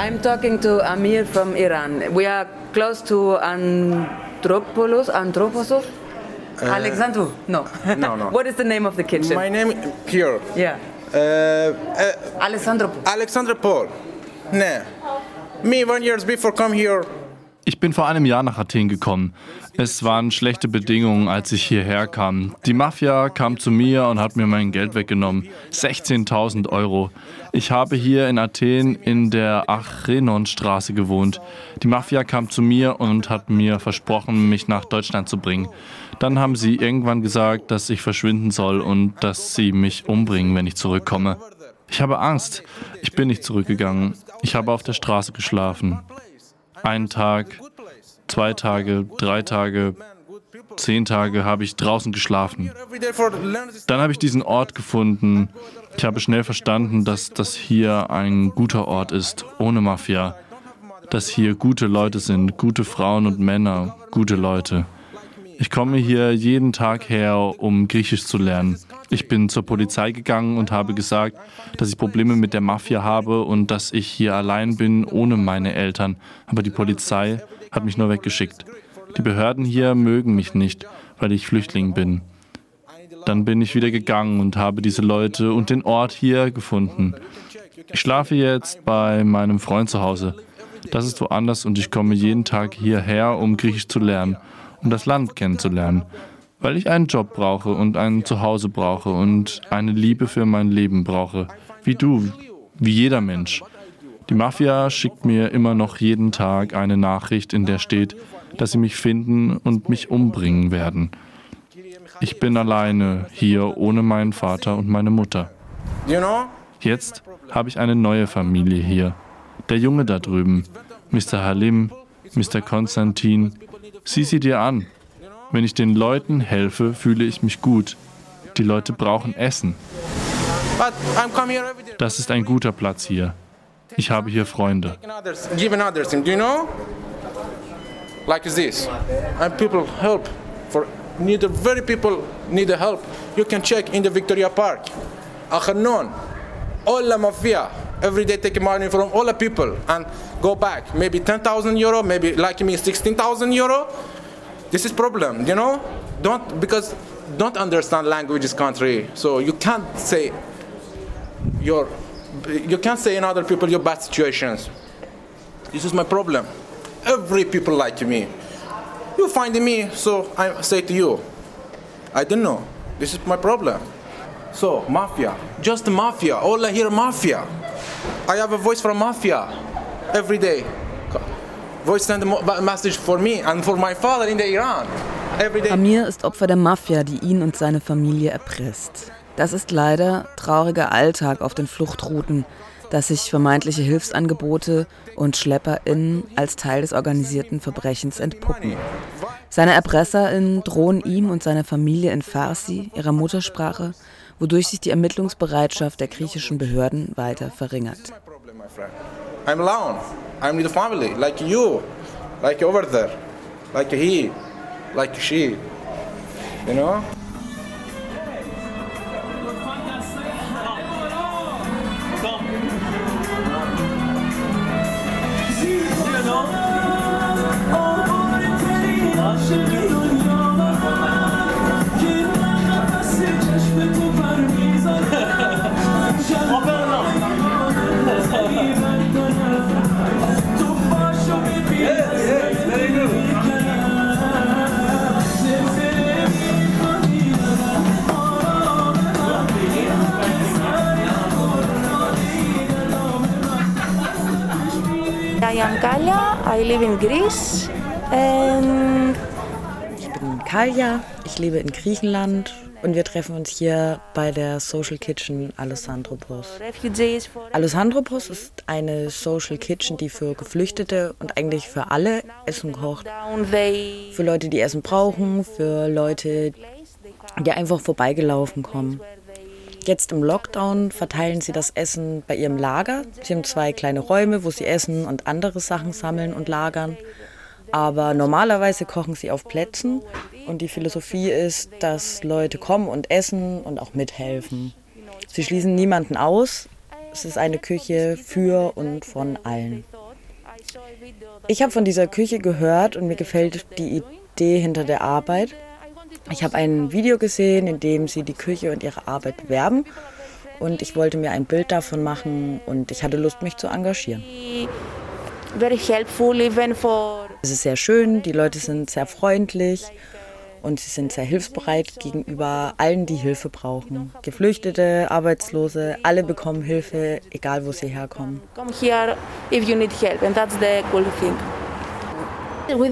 I'm talking to Amir from Iran. We are close to Andropoulos, Androposov? Uh, Alexandru? No. No, no. what is the name of the kitchen? My name here. Yeah. Uh, uh, Alessandro. Alexander Paul. Ne. Me one years before come here. Ich bin vor einem Jahr nach Athen gekommen. Es waren schlechte Bedingungen, als ich hierher kam. Die Mafia kam zu mir und hat mir mein Geld weggenommen. 16.000 Euro. Ich habe hier in Athen in der Achrenonstraße gewohnt. Die Mafia kam zu mir und hat mir versprochen, mich nach Deutschland zu bringen. Dann haben sie irgendwann gesagt, dass ich verschwinden soll und dass sie mich umbringen, wenn ich zurückkomme. Ich habe Angst. Ich bin nicht zurückgegangen. Ich habe auf der Straße geschlafen. Einen Tag, zwei Tage, drei Tage, zehn Tage habe ich draußen geschlafen. Dann habe ich diesen Ort gefunden. Ich habe schnell verstanden, dass das hier ein guter Ort ist, ohne Mafia. Dass hier gute Leute sind, gute Frauen und Männer, gute Leute. Ich komme hier jeden Tag her, um Griechisch zu lernen. Ich bin zur Polizei gegangen und habe gesagt, dass ich Probleme mit der Mafia habe und dass ich hier allein bin, ohne meine Eltern. Aber die Polizei hat mich nur weggeschickt. Die Behörden hier mögen mich nicht, weil ich Flüchtling bin. Dann bin ich wieder gegangen und habe diese Leute und den Ort hier gefunden. Ich schlafe jetzt bei meinem Freund zu Hause. Das ist woanders und ich komme jeden Tag hierher, um Griechisch zu lernen um das Land kennenzulernen, weil ich einen Job brauche und ein Zuhause brauche und eine Liebe für mein Leben brauche, wie du, wie jeder Mensch. Die Mafia schickt mir immer noch jeden Tag eine Nachricht, in der steht, dass sie mich finden und mich umbringen werden. Ich bin alleine hier ohne meinen Vater und meine Mutter. Jetzt habe ich eine neue Familie hier. Der Junge da drüben, Mr. Halim, Mr. Konstantin, Sieh sie dir an. Wenn ich den Leuten helfe, fühle ich mich gut. Die Leute brauchen Essen. Das ist ein guter Platz hier. Ich habe hier Freunde. Like this. And people help. For need very people need help. You can check in the Victoria Park. Akhanon. All the mafia. Every day take money from all the people and go back. Maybe 10,000 euro, maybe like me 16,000 euro. This is problem, you know? Don't because don't understand languages country. So you can't say your you can't say in other people your bad situations. This is my problem. Every people like me. You find me, so I say to you, I don't know. This is my problem. So, mafia, just mafia. All I hear mafia. I have a voice from mafia every day. Voice send a message for me and for my father in the Iran. Amir ist Opfer der Mafia, die ihn und seine Familie erpresst. Das ist leider trauriger Alltag auf den Fluchtrouten, dass sich vermeintliche Hilfsangebote und SchlepperInnen als Teil des organisierten Verbrechens entpuppen. Seine ErpresserInnen drohen ihm und seiner Familie in Farsi, ihrer Muttersprache, wodurch sich die Ermittlungsbereitschaft der griechischen Behörden weiter verringert. I'm alone. I'm with family, like you, like over there, like he, like she, you know? I am Kalia, I live in Greece and ich bin Kalja, ich lebe in Griechenland und wir treffen uns hier bei der Social Kitchen Alessandropos. Alessandropos ist eine Social Kitchen, die für Geflüchtete und eigentlich für alle Essen kocht. Für Leute, die Essen brauchen, für Leute, die einfach vorbeigelaufen kommen. Jetzt im Lockdown verteilen sie das Essen bei ihrem Lager. Sie haben zwei kleine Räume, wo sie essen und andere Sachen sammeln und lagern. Aber normalerweise kochen sie auf Plätzen und die Philosophie ist, dass Leute kommen und essen und auch mithelfen. Sie schließen niemanden aus. Es ist eine Küche für und von allen. Ich habe von dieser Küche gehört und mir gefällt die Idee hinter der Arbeit. Ich habe ein Video gesehen, in dem sie die Küche und ihre Arbeit bewerben und ich wollte mir ein Bild davon machen und ich hatte Lust, mich zu engagieren. Es ist sehr schön, die Leute sind sehr freundlich und sie sind sehr hilfsbereit gegenüber allen, die Hilfe brauchen. Geflüchtete, Arbeitslose, alle bekommen Hilfe, egal wo sie herkommen. Come here if you need help and that's the cool thing. Uh,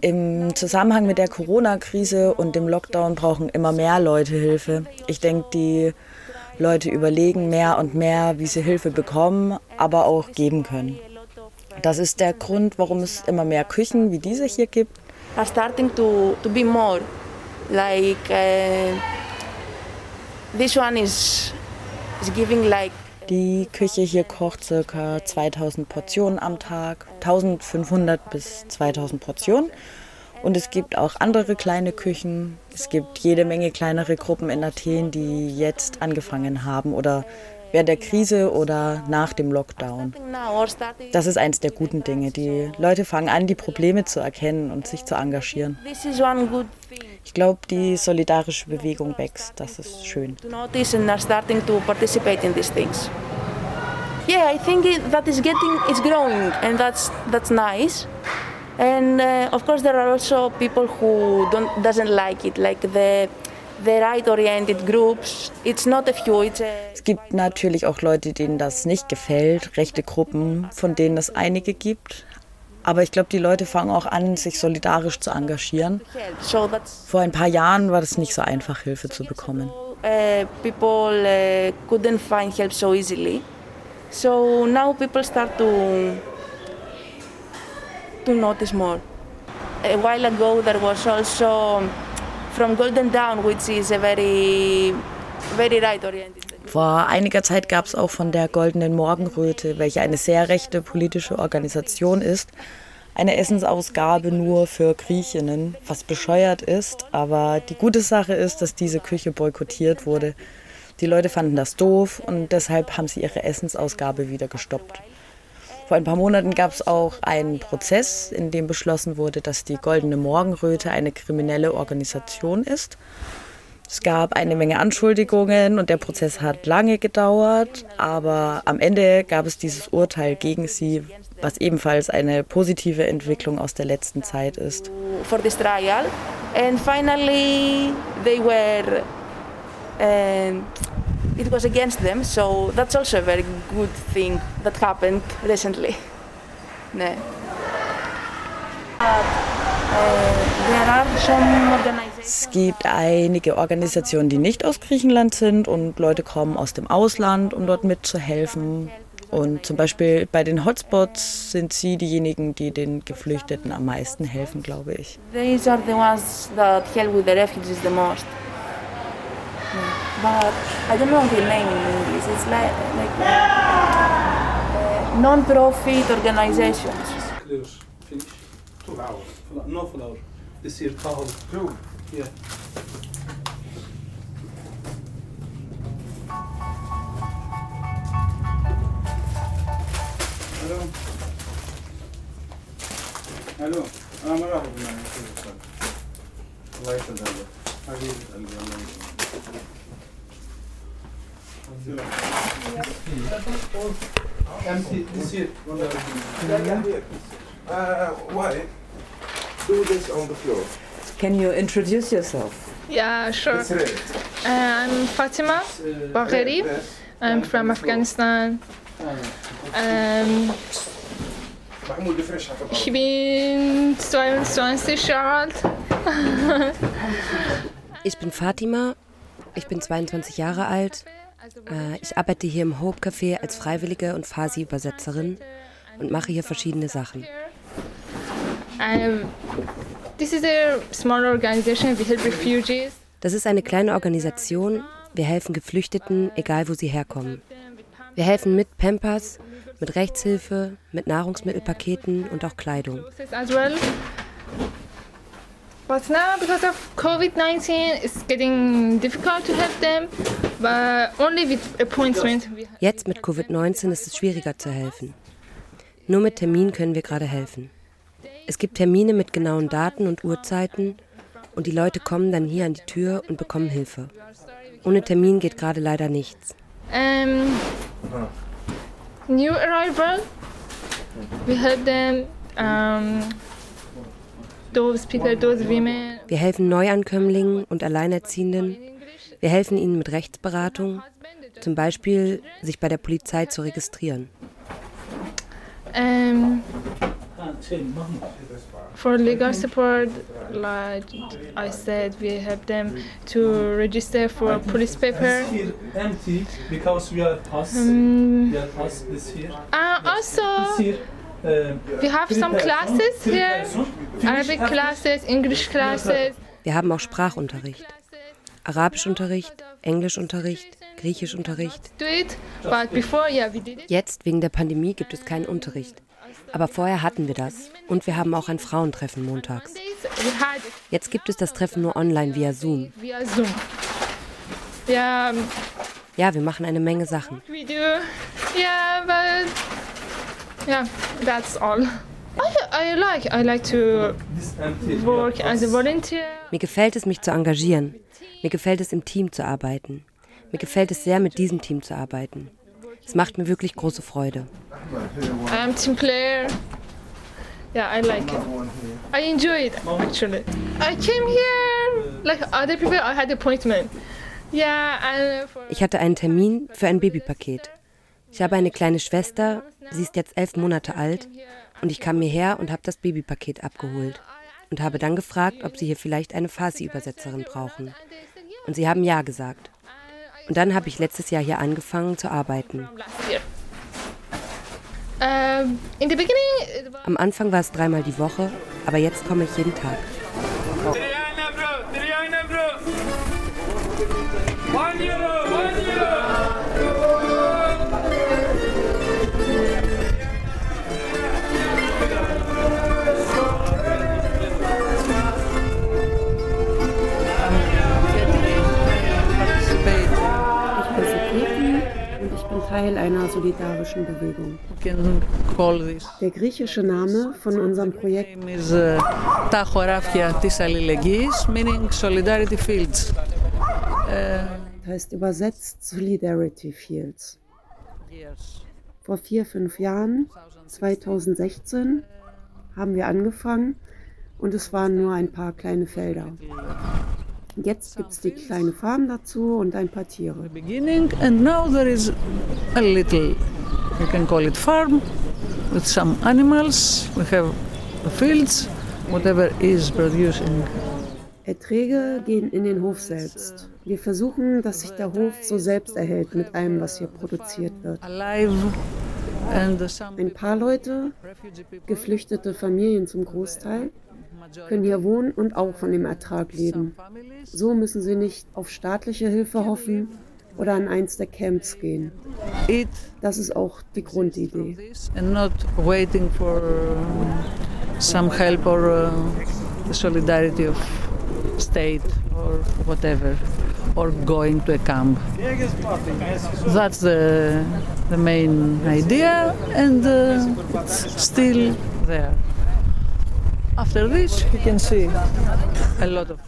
Im Zusammenhang mit der Corona-Krise und dem Lockdown brauchen immer mehr Leute Hilfe. Ich denke, die Leute überlegen mehr und mehr, wie sie Hilfe bekommen, aber auch geben können. Das ist der Grund, warum es immer mehr Küchen wie diese hier gibt. Starting to, to be more like uh, this one is, is giving like die Küche hier kocht ca. 2000 Portionen am Tag, 1500 bis 2000 Portionen. Und es gibt auch andere kleine Küchen. Es gibt jede Menge kleinere Gruppen in Athen, die jetzt angefangen haben oder während der Krise oder nach dem Lockdown. Das ist eines der guten Dinge. Die Leute fangen an, die Probleme zu erkennen und sich zu engagieren. Ich glaube, die solidarische Bewegung wächst. Das ist schön. Yeah, I think it, that is getting, it's growing, and that's that's nice. And uh, of course, there are also people who don't doesn't like it, like the the right-oriented groups. It's not a few. It's a es gibt natürlich auch Leute, denen das nicht gefällt, rechte Gruppen, von denen es einige gibt. Aber ich glaube, die Leute fangen auch an, sich solidarisch zu engagieren. Vor ein paar Jahren war das nicht so einfach, Hilfe zu bekommen. Uh, people uh, couldn't find help so easily. So now people start to to notice more. A while ago there was also from Golden Dawn, which is a very very right oriented. Vor einiger Zeit gab es auch von der Goldenen Morgenröte, welche eine sehr rechte politische Organisation ist, eine Essensausgabe nur für Griechinnen, was bescheuert ist. Aber die gute Sache ist, dass diese Küche boykottiert wurde. Die Leute fanden das doof und deshalb haben sie ihre Essensausgabe wieder gestoppt. Vor ein paar Monaten gab es auch einen Prozess, in dem beschlossen wurde, dass die Goldene Morgenröte eine kriminelle Organisation ist es gab eine Menge Anschuldigungen und der Prozess hat lange gedauert, aber am Ende gab es dieses Urteil gegen sie, was ebenfalls eine positive Entwicklung aus der letzten Zeit ist. For this trial and finally they were and it was against them. So that's also a very good thing that happened recently. Ναι. Es gibt einige Organisationen, die nicht aus Griechenland sind und Leute kommen aus dem Ausland, um dort mitzuhelfen. Und zum Beispiel bei den Hotspots sind sie diejenigen, die den Geflüchteten am meisten helfen, glaube ich. These are the ones that help with the refugees the most. But I don't know the name in English. It's like, like uh, non-profit organizations. Finish. Two hours. No flour. This here, kahal. Two. Yeah. Hello. Hello. أنا راح أقول لك الله يسعدك حبيبي قلبي الله يسعدك Empty this here. Uh, why? Do this on the floor. Can you introduce yourself? Yeah, sure. Uh, I'm Fatima Bagheri. I'm from Afghanistan. Um, ich bin 22 Jahre alt. Ich bin Fatima, ich bin 22 Jahre alt. Äh, Ich arbeite hier im Hope Café als Freiwillige und Farsi-Übersetzerin und mache hier verschiedene Sachen. Refugees. Das ist eine kleine Organisation. Wir helfen Geflüchteten, egal wo sie herkommen. Wir helfen mit Pampers, mit Rechtshilfe, mit Nahrungsmittelpaketen und auch Kleidung. But now, because of COVID 19, it's getting difficult to help them, but only with appointment. Jetzt mit Covid-19 ist es schwieriger zu helfen. Nur mit Termin können wir gerade helfen. Es gibt Termine mit genauen Daten und Uhrzeiten und die Leute kommen dann hier an die Tür und bekommen Hilfe. Ohne Termin geht gerade leider nichts. Um, new arrival, we help them, um, Wir helfen Neuankömmlingen und Alleinerziehenden. Wir helfen ihnen mit Rechtsberatung, zum Beispiel sich bei der Polizei zu registrieren. Um, for legal support, like I said, we help them to register for police paper. Empty because we are us. Um, we are us this here. Uh, also, This here. We have some classes here. Arabic classes, English classes. Wir haben auch Sprachunterricht. Arabischunterricht, Englischunterricht, Griechischunterricht. Jetzt wegen der Pandemie gibt es keinen Unterricht. Aber vorher hatten wir das. Und wir haben auch ein Frauentreffen montags. Jetzt gibt es das Treffen nur online via Zoom. um, Ja, wir machen eine Menge Sachen. we do. Yeah, that's all. I, I like I like to work as a volunteer. Mir gefällt es, mich zu engagieren. Mir gefällt es, im Team zu arbeiten. Mir gefällt es sehr, mit diesem Team zu arbeiten. Es macht mir wirklich große Freude. I'm team player. Yeah, I like it. I enjoy it actually. I came here like other people. I had appointment. Yeah, Ich hatte einen Termin für ein Babypaket. Ich habe eine kleine Schwester, sie ist jetzt elf Monate alt und ich kam hierher und habe das Babypaket abgeholt und habe dann gefragt, ob sie hier vielleicht eine Farsi-Übersetzerin brauchen. Und sie haben ja gesagt. Und dann habe ich letztes Jahr hier angefangen zu arbeiten. last year. In the beginning, it was Am Anfang war es dreimal die Woche, aber jetzt komme ich jeden Tag. Ich Teil einer solidarischen Bewegung. Der griechische Name von unserem Projekt is uh, τα χωράφια της αλληλεγγύης, meaning solidarity fields. heißt übersetzt Solidarity Fields. Vor vier, fünf Jahren, 2016, haben wir angefangen und es waren nur ein paar kleine Felder. Jetzt gibt es die kleine Farm dazu und ein paar Tiere. Beginning and now there is a little, you can call it farm, with some animals. We have the fields, whatever is producing. Erträge gehen in den Hof selbst. Wir versuchen, dass sich der Hof so selbst erhält mit allem, was hier produziert wird. Ein paar Leute, geflüchtete Familien zum Großteil, können hier wohnen und auch von dem Ertrag leben. So müssen sie nicht auf staatliche Hilfe hoffen oder an eins der Camps gehen. Das ist auch die Grundidee. Some help or the solidarity of state or whatever, or going to a camp. That's the, the main idea, and uh, it's still there. After this, you can see a lot of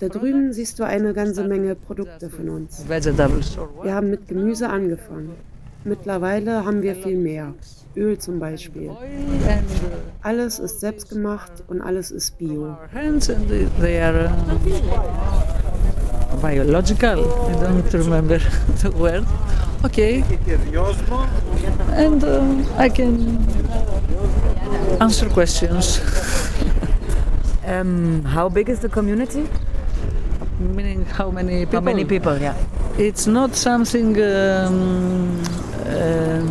Da drüben siehst du eine ganze Menge Produkte von uns. Wir haben mit Gemüse angefangen. Mittlerweile haben wir viel mehr. Öl zum Beispiel. Alles ist selbstgemacht und alles ist bio. Uh, biological. I don't remember the word. Okay. And uh, I can answer questions. Um, how big is the community? Meaning how many people? How many people, yeah. It's not something. Um, uh,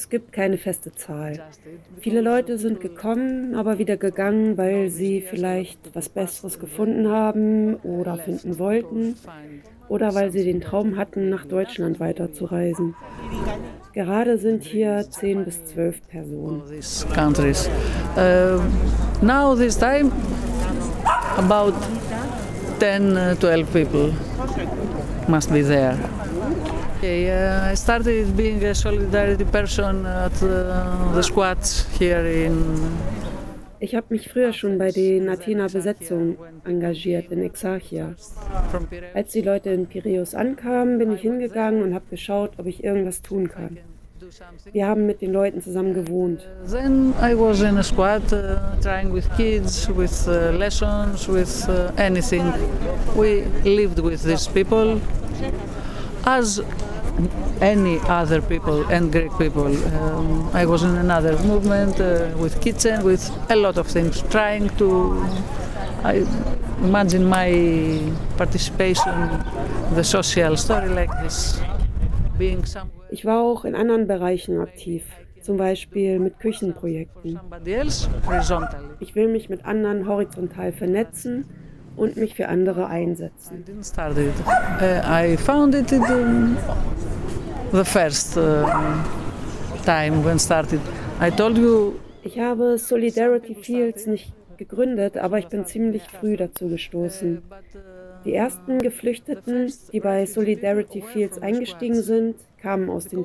Es gibt keine feste Zahl. Viele Leute sind gekommen, aber wieder gegangen, weil sie vielleicht was Besseres gefunden haben oder finden wollten oder weil sie den Traum hatten, nach Deutschland weiterzureisen. Gerade sind hier 10 bis 12 Personen. Uh, now, this time, about 10, uh, 12 people must be there. Okay, uh, I started being a solidarity person at uh, the squats here in. Ich habe mich früher schon bei den Athener Besetzungen engagiert in Exarchia. Als die Leute in Piräus ankamen, bin ich hingegangen und habe geschaut, ob ich irgendwas tun kann. Wir haben mit den Leuten zusammen gewohnt. Then I was in a squat uh, trying with kids, with uh, lessons, with uh, anything. We lived with these people as any other people and Greek people. Um, I was in another movement uh, with kitchen, with a lot of things, trying to. I imagine my participation, the social story like this, being some Ich war auch in anderen Bereichen aktiv, zum Beispiel mit Küchenprojekten. Ich will mich mit anderen horizontal vernetzen und mich für andere einsetzen. Uh, I found it in the, the first uh, time when started. I told you Ich habe Solidarity Fields nicht gegründet, aber ich bin ziemlich früh dazu gestoßen. Die ersten Geflüchteten, die bei Solidarity Fields eingestiegen sind, kamen aus den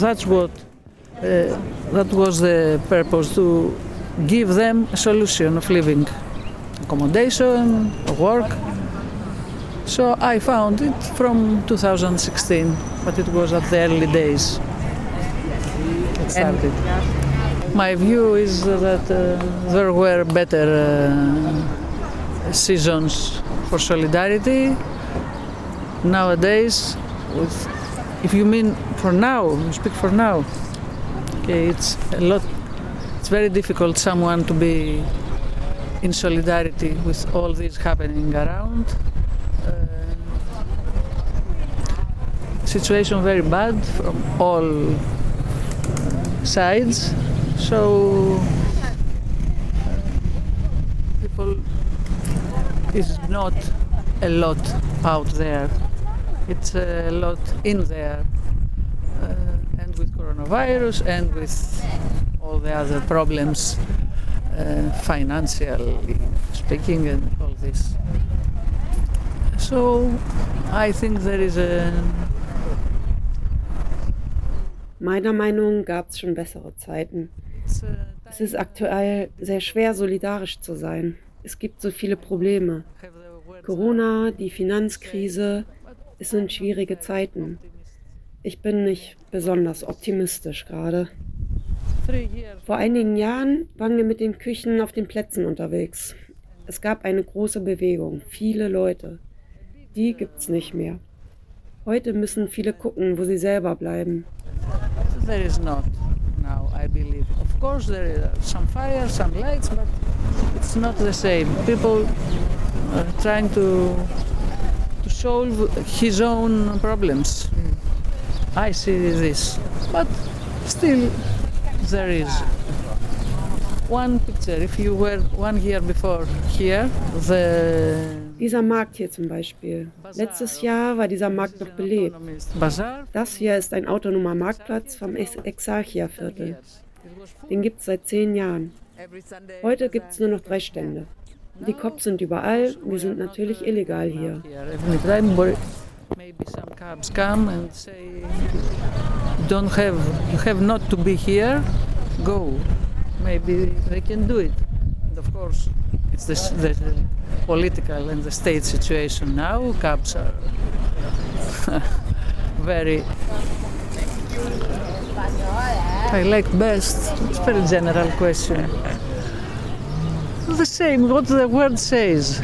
that's what uh, that was the purpose to give them a solution of living, accommodation, work. So I found it from 2016, but it was at the early days. It started. My view is that uh, there were better uh, seasons for solidarity. Nowadays, with, if you mean for now, you speak for now. Okay, it's a lot. It's very difficult someone to be in solidarity with all this happening around. Uh, situation very bad from all sides. So uh, people is not a lot out there. It's a lot in there, uh, and with coronavirus and with all the other problems, uh, financially speaking, and all this. So I think there is a Meiner Meinung nach gab es schon bessere Zeiten. Es ist aktuell sehr schwer, solidarisch zu sein. Es gibt so viele Probleme. Corona, die Finanzkrise, es sind schwierige Zeiten. Ich bin nicht besonders optimistisch gerade. Vor einigen Jahren waren wir mit den Küchen auf den Plätzen unterwegs. Es gab eine große Bewegung, viele Leute. Die gibt's nicht mehr. Heute müssen viele gucken, wo sie selber bleiben. There is not now, I believe. Of course, there are some fires, some lights, but it's not the same. People are trying to solve his own problems. I see this, but still there is one picture. If you were one year before here, the Dieser Markt hier zum Beispiel. Letztes Jahr war dieser Markt noch belebt. Das hier ist ein autonomer Marktplatz vom Exarchia-Viertel. Den gibt es seit zehn Jahren. Heute gibt es nur noch drei Stände. Die Cops sind überall, wir sind natürlich illegal hier. Don't have, have not to be here, go. Maybe they can do it. And of course, it's the, the political and the state situation now. Cabs are very. I like best. It's very general question. The same, what the word says.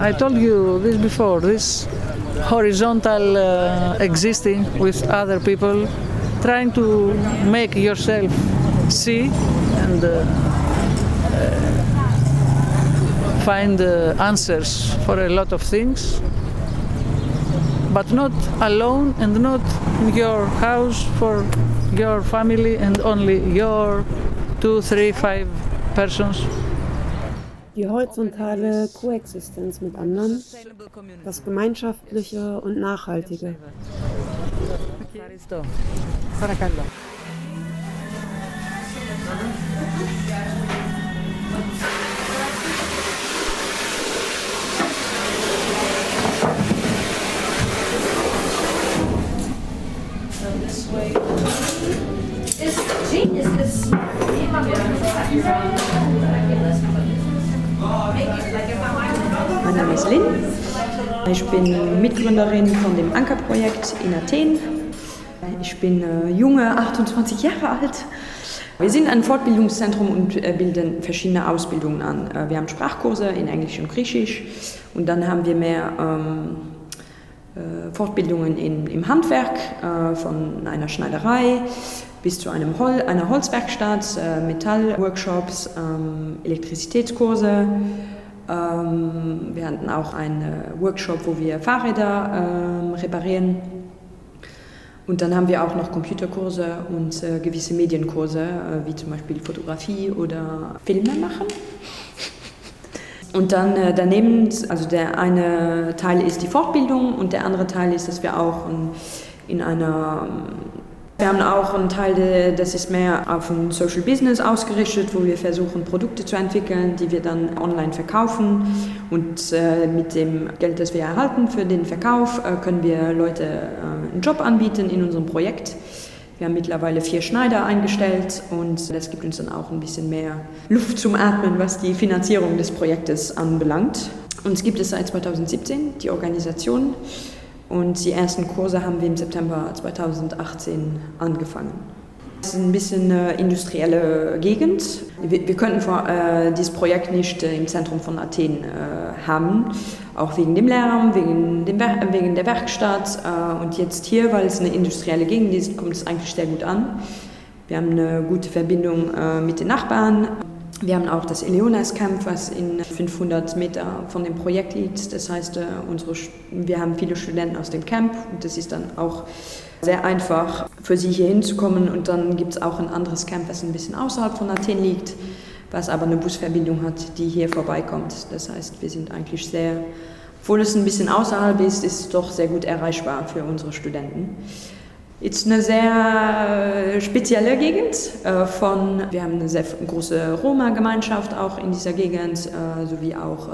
I told you this before. This horizontal uh, existing with other people, trying to make yourself see and uh, uh, find uh, answers for a lot of things, but not alone and not in your house for your family and only your two, three, five persons. Die horizontale Koexistenz mit anderen, das Gemeinschaftliche und Nachhaltige. Mein Name ist Lynn. Ich bin Mitgründerin von dem Ankerprojekt in Athen. Ich bin äh, junge, 28 Jahre alt. Wir sind ein Fortbildungszentrum und äh, bilden verschiedene Ausbildungen an. Äh, wir haben Sprachkurse in Englisch und Griechisch und dann haben wir mehr ähm, äh, Fortbildungen in, im Handwerk, von einer Schneiderei bis zu einem Hol einer Holzwerkstatt, äh, Metallworkshops, ähm, Elektrizitätskurse. Ähm, wir hatten auch einen Workshop, wo wir Fahrräder ähm, reparieren. Und dann haben wir auch noch Computerkurse und äh, gewisse Medienkurse, äh, wie zum Beispiel Fotografie oder Filme machen. Und dann äh, daneben, also der eine Teil ist die Fortbildung und der andere Teil ist, dass wir auch in, in einer wir haben auch einen Teil, das ist mehr auf ein Social Business ausgerichtet, wo wir versuchen, Produkte zu entwickeln, die wir dann online verkaufen. Und äh, mit dem Geld, das wir erhalten für den Verkauf, äh, können wir Leute äh, einen Job anbieten in unserem Projekt. Wir haben mittlerweile vier Schneider eingestellt und das gibt uns dann auch ein bisschen mehr Luft zum Atmen, was die Finanzierung des Projektes anbelangt. Uns gibt es seit 2017, die Organisation. Und die ersten Kurse haben wir im September 2018 angefangen. Es ist ein bisschen eine industrielle Gegend. Wir, wir könnten vor, äh, dieses Projekt nicht äh, im Zentrum von Athen äh, haben, auch wegen dem Lärm, wegen, dem wegen der Werkstatt. Äh, und jetzt hier, weil es eine industrielle Gegend ist, kommt es eigentlich sehr gut an. Wir haben eine gute Verbindung äh, mit den Nachbarn. Wir haben auch das Eleonas Camp, was in 500 Meter von dem Projekt liegt. Das heißt, äh, unsere, wir haben viele Studenten aus dem Camp und das ist dann auch sehr einfach für sie hier hinzukommen. Und dann gibt es auch ein anderes Camp, was ein bisschen außerhalb von Athen liegt, was aber eine Busverbindung hat, die hier vorbeikommt. Das heißt, wir sind eigentlich sehr, obwohl es ein bisschen außerhalb ist, ist es doch sehr gut erreichbar für unsere Studenten. Es ist eine sehr spezielle Gegend. Äh, von, wir haben eine sehr große Roma-Gemeinschaft auch in dieser Gegend, äh, sowie auch äh,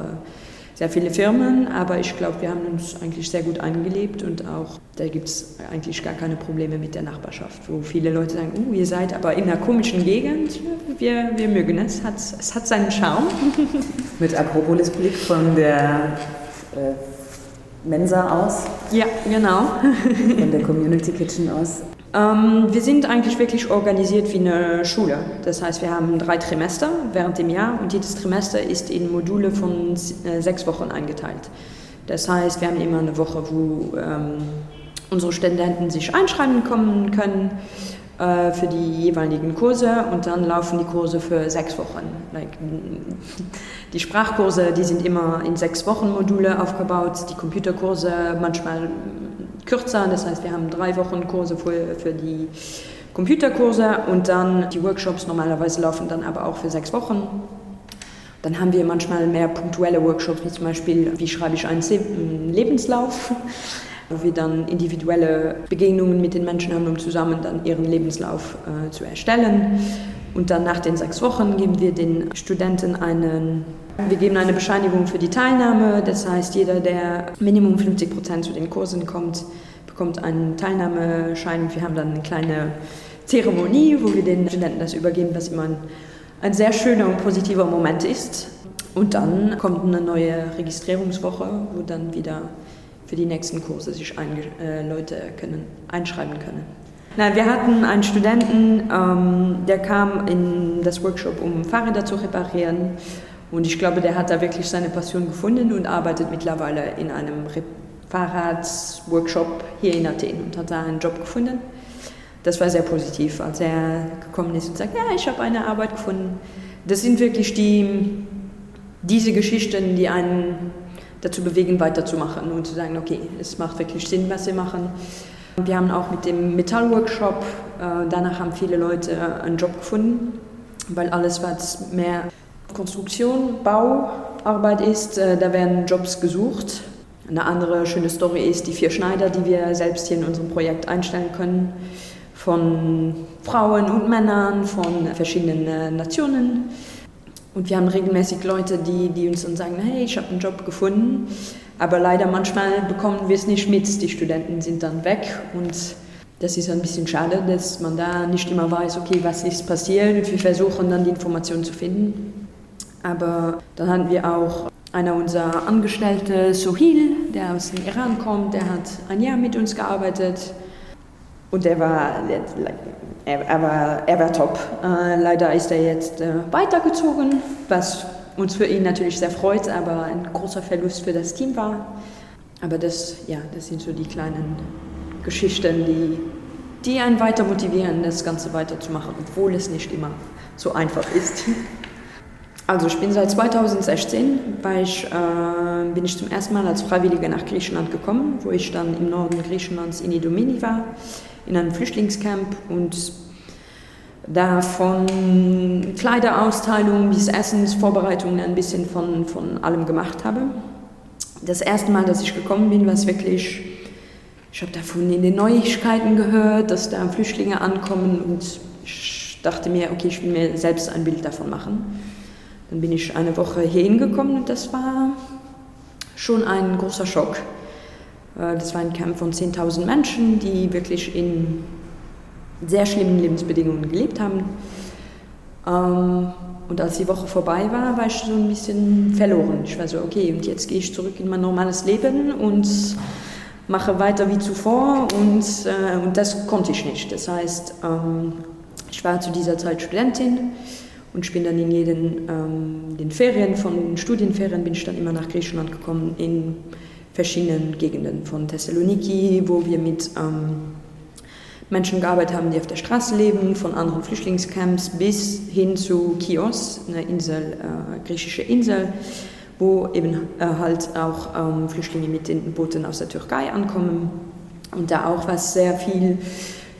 sehr viele Firmen. Aber ich glaube, wir haben uns eigentlich sehr gut eingelebt und auch da gibt es eigentlich gar keine Probleme mit der Nachbarschaft, wo viele Leute sagen, oh, ihr seid aber in einer komischen Gegend. Wir, wir mögen es, hat, es hat seinen Charme. mit Akropolis-Blick von der Mensa aus. Ja, genau. Von der Community Kitchen aus. Ähm, wir sind eigentlich wirklich organisiert wie eine Schule. Das heißt, wir haben drei Trimester während dem Jahr und jedes Trimester ist in Module von äh, sechs Wochen eingeteilt. Das heißt, wir haben immer eine Woche, wo ähm, unsere Studenten sich einschreiben kommen können äh, für die jeweiligen Kurse und dann laufen die Kurse für sechs Wochen. Like, die Sprachkurse, die sind immer in sechs Wochen Module aufgebaut, die Computerkurse manchmal kürzer, das heißt, wir haben drei Wochen Kurse für, für die Computerkurse und dann die Workshops normalerweise laufen dann aber auch für sechs Wochen. Dann haben wir manchmal mehr punktuelle Workshops, wie zum Beispiel, wie schreibe ich einen Lebenslauf, wo wir dann individuelle Begegnungen mit den Menschen haben, um zusammen dann ihren Lebenslauf äh, zu erstellen. Und dann nach den sechs Wochen geben wir den Studenten einen, wir geben eine Bescheinigung für die Teilnahme. Das heißt, jeder, der Minimum 50 Prozent zu den Kursen kommt, bekommt einen Teilnahmeschein. Wir haben dann eine kleine Zeremonie, wo wir den Studenten das übergeben, was immer ein, ein sehr schöner und positiver Moment ist. Und dann kommt eine neue Registrierungswoche, wo dann wieder für die nächsten Kurse sich äh, Leute können, einschreiben können. Na, wir hatten einen Studenten, ähm, der kam in das Workshop, um Fahrräder zu reparieren. Und ich glaube, der hat da wirklich seine Passion gefunden und arbeitet mittlerweile in einem Fahrradworkshop hier in Athen und hat da einen Job gefunden. Das war sehr positiv, als er gekommen ist und sagt, ja, ich habe eine Arbeit gefunden. Das sind wirklich die, diese Geschichten, die einen dazu bewegen, weiterzumachen und zu sagen, okay, es macht wirklich Sinn, was sie machen. Wir haben auch mit dem Metallworkshop, äh, danach haben viele Leute einen Job gefunden, weil alles, was mehr Konstruktion, Bauarbeit ist, äh, da werden Jobs gesucht. Eine andere schöne Story ist die vier Schneider, die wir selbst hier in unserem Projekt einstellen können, von Frauen und Männern, von verschiedenen äh, Nationen. Und wir haben regelmäßig Leute, die, die uns dann sagen, hey, ich habe einen Job gefunden. Aber leider manchmal bekommen wir es nicht mit. Die Studenten sind dann weg und das ist ein bisschen schade, dass man da nicht immer weiß, okay, was ist passiert. Und wir versuchen dann die Informationen zu finden. Aber dann hatten wir auch einer unserer Angestellten, Sohil, der aus dem Iran kommt, der hat ein Jahr mit uns gearbeitet. Und er war, er, er war, er war top. Äh, leider ist er jetzt äh, weitergezogen, was uns für ihn natürlich sehr freut, aber ein großer Verlust für das Team war. Aber das, ja, das sind so die kleinen Geschichten, die, die einen weiter motivieren, das Ganze weiterzumachen, obwohl es nicht immer so einfach ist. Also ich bin seit 2016, ich, äh, bin ich zum ersten Mal als Freiwillige nach Griechenland gekommen, wo ich dann im Norden Griechenlands in Idomeni war, in einem Flüchtlingscamp und da von Kleiderausteilung bis Essensvorbereitungen ein bisschen von, von allem gemacht habe. Das erste Mal, dass ich gekommen bin, war es wirklich, ich habe davon in den Neuigkeiten gehört, dass da Flüchtlinge ankommen und ich dachte mir, okay, ich will mir selbst ein Bild davon machen. Dann bin ich eine Woche hier hingekommen und das war schon ein großer Schock. Äh, das war ein Camp von 10.000 Menschen, die wirklich in sehr schlimmen Lebensbedingungen gelebt haben. Ähm, und als die Woche vorbei war, war ich so ein bisschen verloren. Ich war so, okay, und jetzt gehe ich zurück in mein normales Leben und mache weiter wie zuvor und, äh, und das konnte ich nicht. Das heißt, ähm, ich war zu dieser Zeit Studentin und ich bin dann in jeden ähm, den Ferien, von den Studienferien bin ich dann immer nach Griechenland gekommen, in verschiedenen Gegenden von Thessaloniki, wo wir mit ähm, Menschen gearbeitet haben, die auf der Straße leben, von anderen Flüchtlingscamps bis hin zu Chios, eine Insel, äh, griechische Insel, wo eben äh, halt auch ähm, Flüchtlinge mit den Booten aus der Türkei ankommen. Und da auch was sehr viel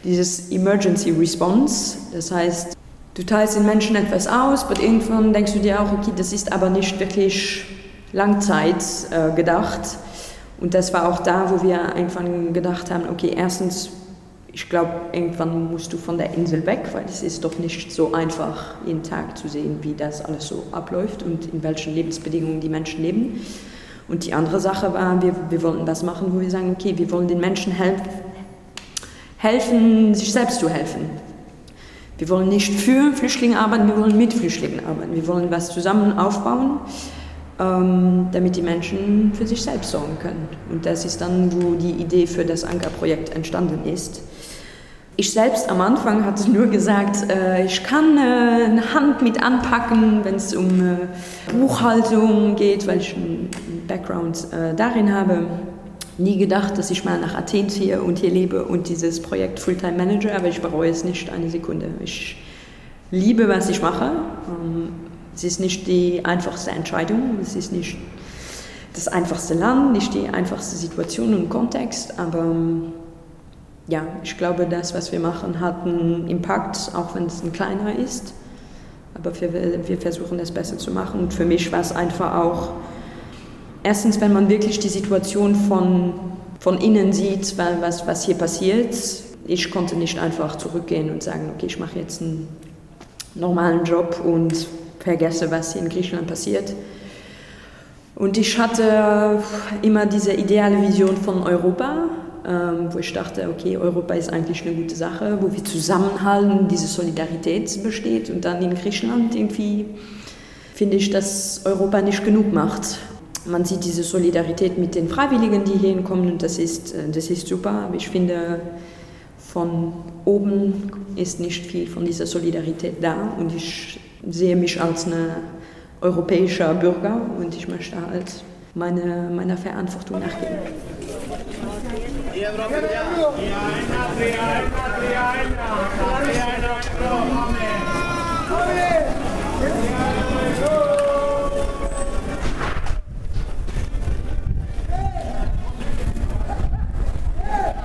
dieses Emergency Response, das heißt, du teilst den Menschen etwas aus, aber irgendwann denkst du dir auch, okay, das ist aber nicht wirklich Langzeit äh, gedacht. Und das war auch da, wo wir irgendwann gedacht haben, okay, erstens ich glaube, irgendwann musst du von der Insel weg, weil es ist doch nicht so einfach, jeden Tag zu sehen, wie das alles so abläuft und in welchen Lebensbedingungen die Menschen leben. Und die andere Sache war, wir, wir wollten was machen, wo wir sagen, okay, wir wollen den Menschen helf, helfen, sich selbst zu helfen. Wir wollen nicht für Flüchtlinge arbeiten, wir wollen mit Flüchtlingen arbeiten. Wir wollen was zusammen aufbauen, ähm, damit die Menschen für sich selbst sorgen können. Und das ist dann, wo die Idee für das Ankerprojekt entstanden ist. ich selbst am Anfang hatte nur gesagt, äh, ich kann äh, eine Hand mit anpacken, wenn es um äh, Buchhaltung geht, weil ich einen Background äh, darin habe. Nie gedacht, dass ich mal nach Athen ziehe und hier lebe und dieses Projekt Fulltime Manager, aber ich bereue es nicht eine Sekunde. Ich liebe, was ich mache. Ähm, es ist nicht die einfachste Entscheidung, es ist nicht das einfachste Land, nicht die einfachste Situation und Kontext, aber ähm, ja, ich glaube, das, was wir machen, hat einen Impact, auch wenn es ein kleiner ist. Aber wir, wir versuchen das besser zu machen. Und für mich war es einfach auch, erstens, wenn man wirklich die Situation von, von innen sieht, was, was hier passiert. Ich konnte nicht einfach zurückgehen und sagen, okay, ich mache jetzt einen normalen Job und vergesse, was in Griechenland passiert. Und ich hatte immer diese ideale Vision von Europa ähm, wo ich dachte, okay, Europa ist eigentlich eine gute Sache, wo wir zusammenhalten, diese Solidarität besteht und dann in Griechenland irgendwie finde ich, dass Europa nicht genug macht. Man sieht diese Solidarität mit den Freiwilligen, die hier hinkommen und das ist, äh, das ist super, ich finde, von oben ist nicht viel von dieser Solidarität da und ich sehe mich als ein europäischer Bürger und ich möchte halt meine, meiner Verantwortung nachgehen.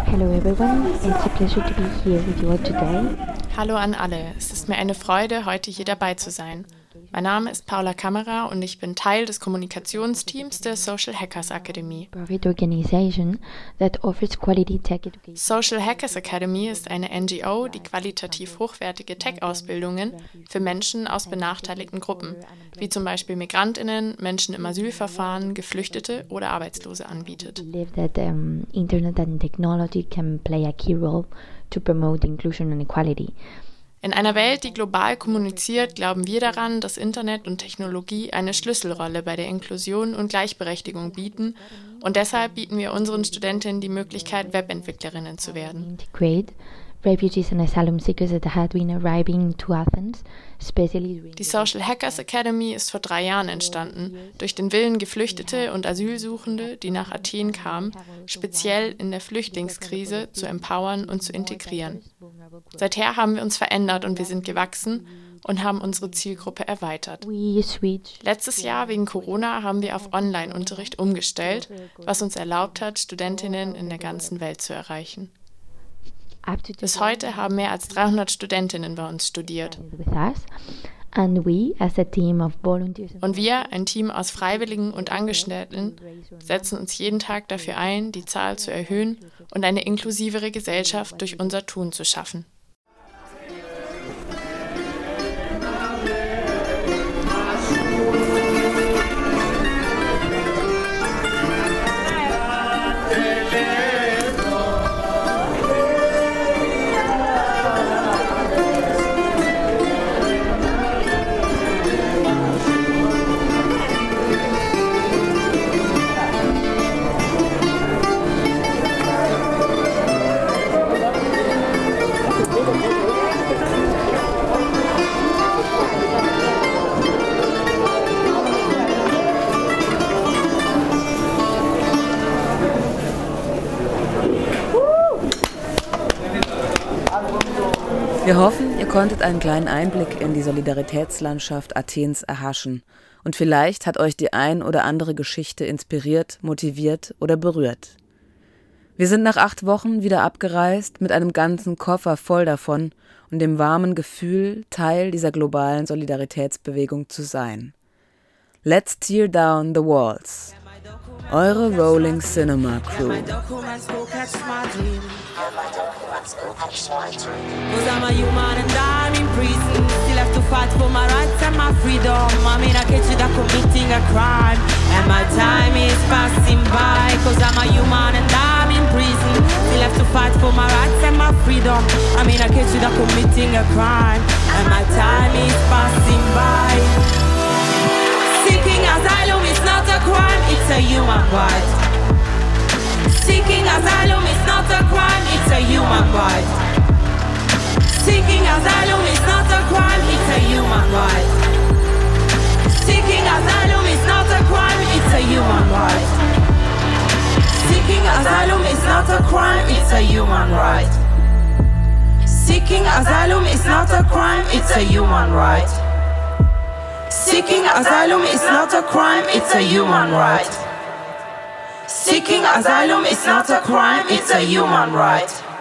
Hello everyone, it's a pleasure to be here with you all today. Hallo an alle, es ist mir eine Freude, heute hier dabei zu sein. Mein Name ist Paula Kammerer und ich bin Teil des Kommunikationsteams der Social Hackers Academy. Social Hackers Academy ist eine NGO, die qualitativ hochwertige Tech-Ausbildungen für Menschen aus benachteiligten Gruppen, wie zum Beispiel Migrantinnen, Menschen im Asylverfahren, Geflüchtete oder Arbeitslose anbietet. Internet and technology can play a key role to promote inclusion and equality. In einer Welt, die global kommuniziert, glauben wir daran, dass Internet und Technologie eine Schlüsselrolle bei der Inklusion und Gleichberechtigung bieten und deshalb bieten wir unseren Studentinnen die Möglichkeit, Webentwicklerinnen zu werden. Refugees and asylum seekers that had been arriving to Athens die Social Hackers Academy ist vor drei Jahren entstanden, durch den Willen Geflüchtete und Asylsuchende, die nach Athen kamen, speziell in der Flüchtlingskrise zu empowern und zu integrieren. Seither haben wir uns verändert und wir sind gewachsen und haben unsere Zielgruppe erweitert. Letztes Jahr wegen Corona haben wir auf Online-Unterricht umgestellt, was uns erlaubt hat, Studentinnen in der ganzen Welt zu erreichen. Bis heute haben mehr als 300 Studentinnen bei uns studiert. Und wir, ein Team aus Freiwilligen und Angestellten, setzen uns jeden Tag dafür ein, die Zahl zu erhöhen und eine inklusivere Gesellschaft durch unser Tun zu schaffen. Wir hoffen, ihr konntet einen kleinen Einblick in die Solidaritätslandschaft Athens erhaschen und vielleicht hat euch die ein oder andere Geschichte inspiriert, motiviert oder berührt. Wir sind nach acht Wochen wieder abgereist mit einem ganzen Koffer voll davon und dem warmen Gefühl, Teil dieser globalen Solidaritätsbewegung zu sein. Let's tear down the walls. Eure Rolling Cinema Crew. Cause I'm a human and I'm in prison. Still have to fight for my rights and my freedom. I mean, I catch you that committing a crime. And my time is passing by. Cause I'm a human and I'm in prison. Still have to fight for my rights and my freedom. I mean, I catch you that committing a crime. And my time is passing by. Seeking asylum is not a crime, it's a human right. Seeking asylum is not a crime, it's a human right. Seeking asylum is not a crime, it's a human right. Seeking asylum is not a crime, it's a human right. Seeking asylum is not a crime, it's a human right. Seeking asylum is not a crime, it's a human right. Seeking asylum is not a crime, it's a human right.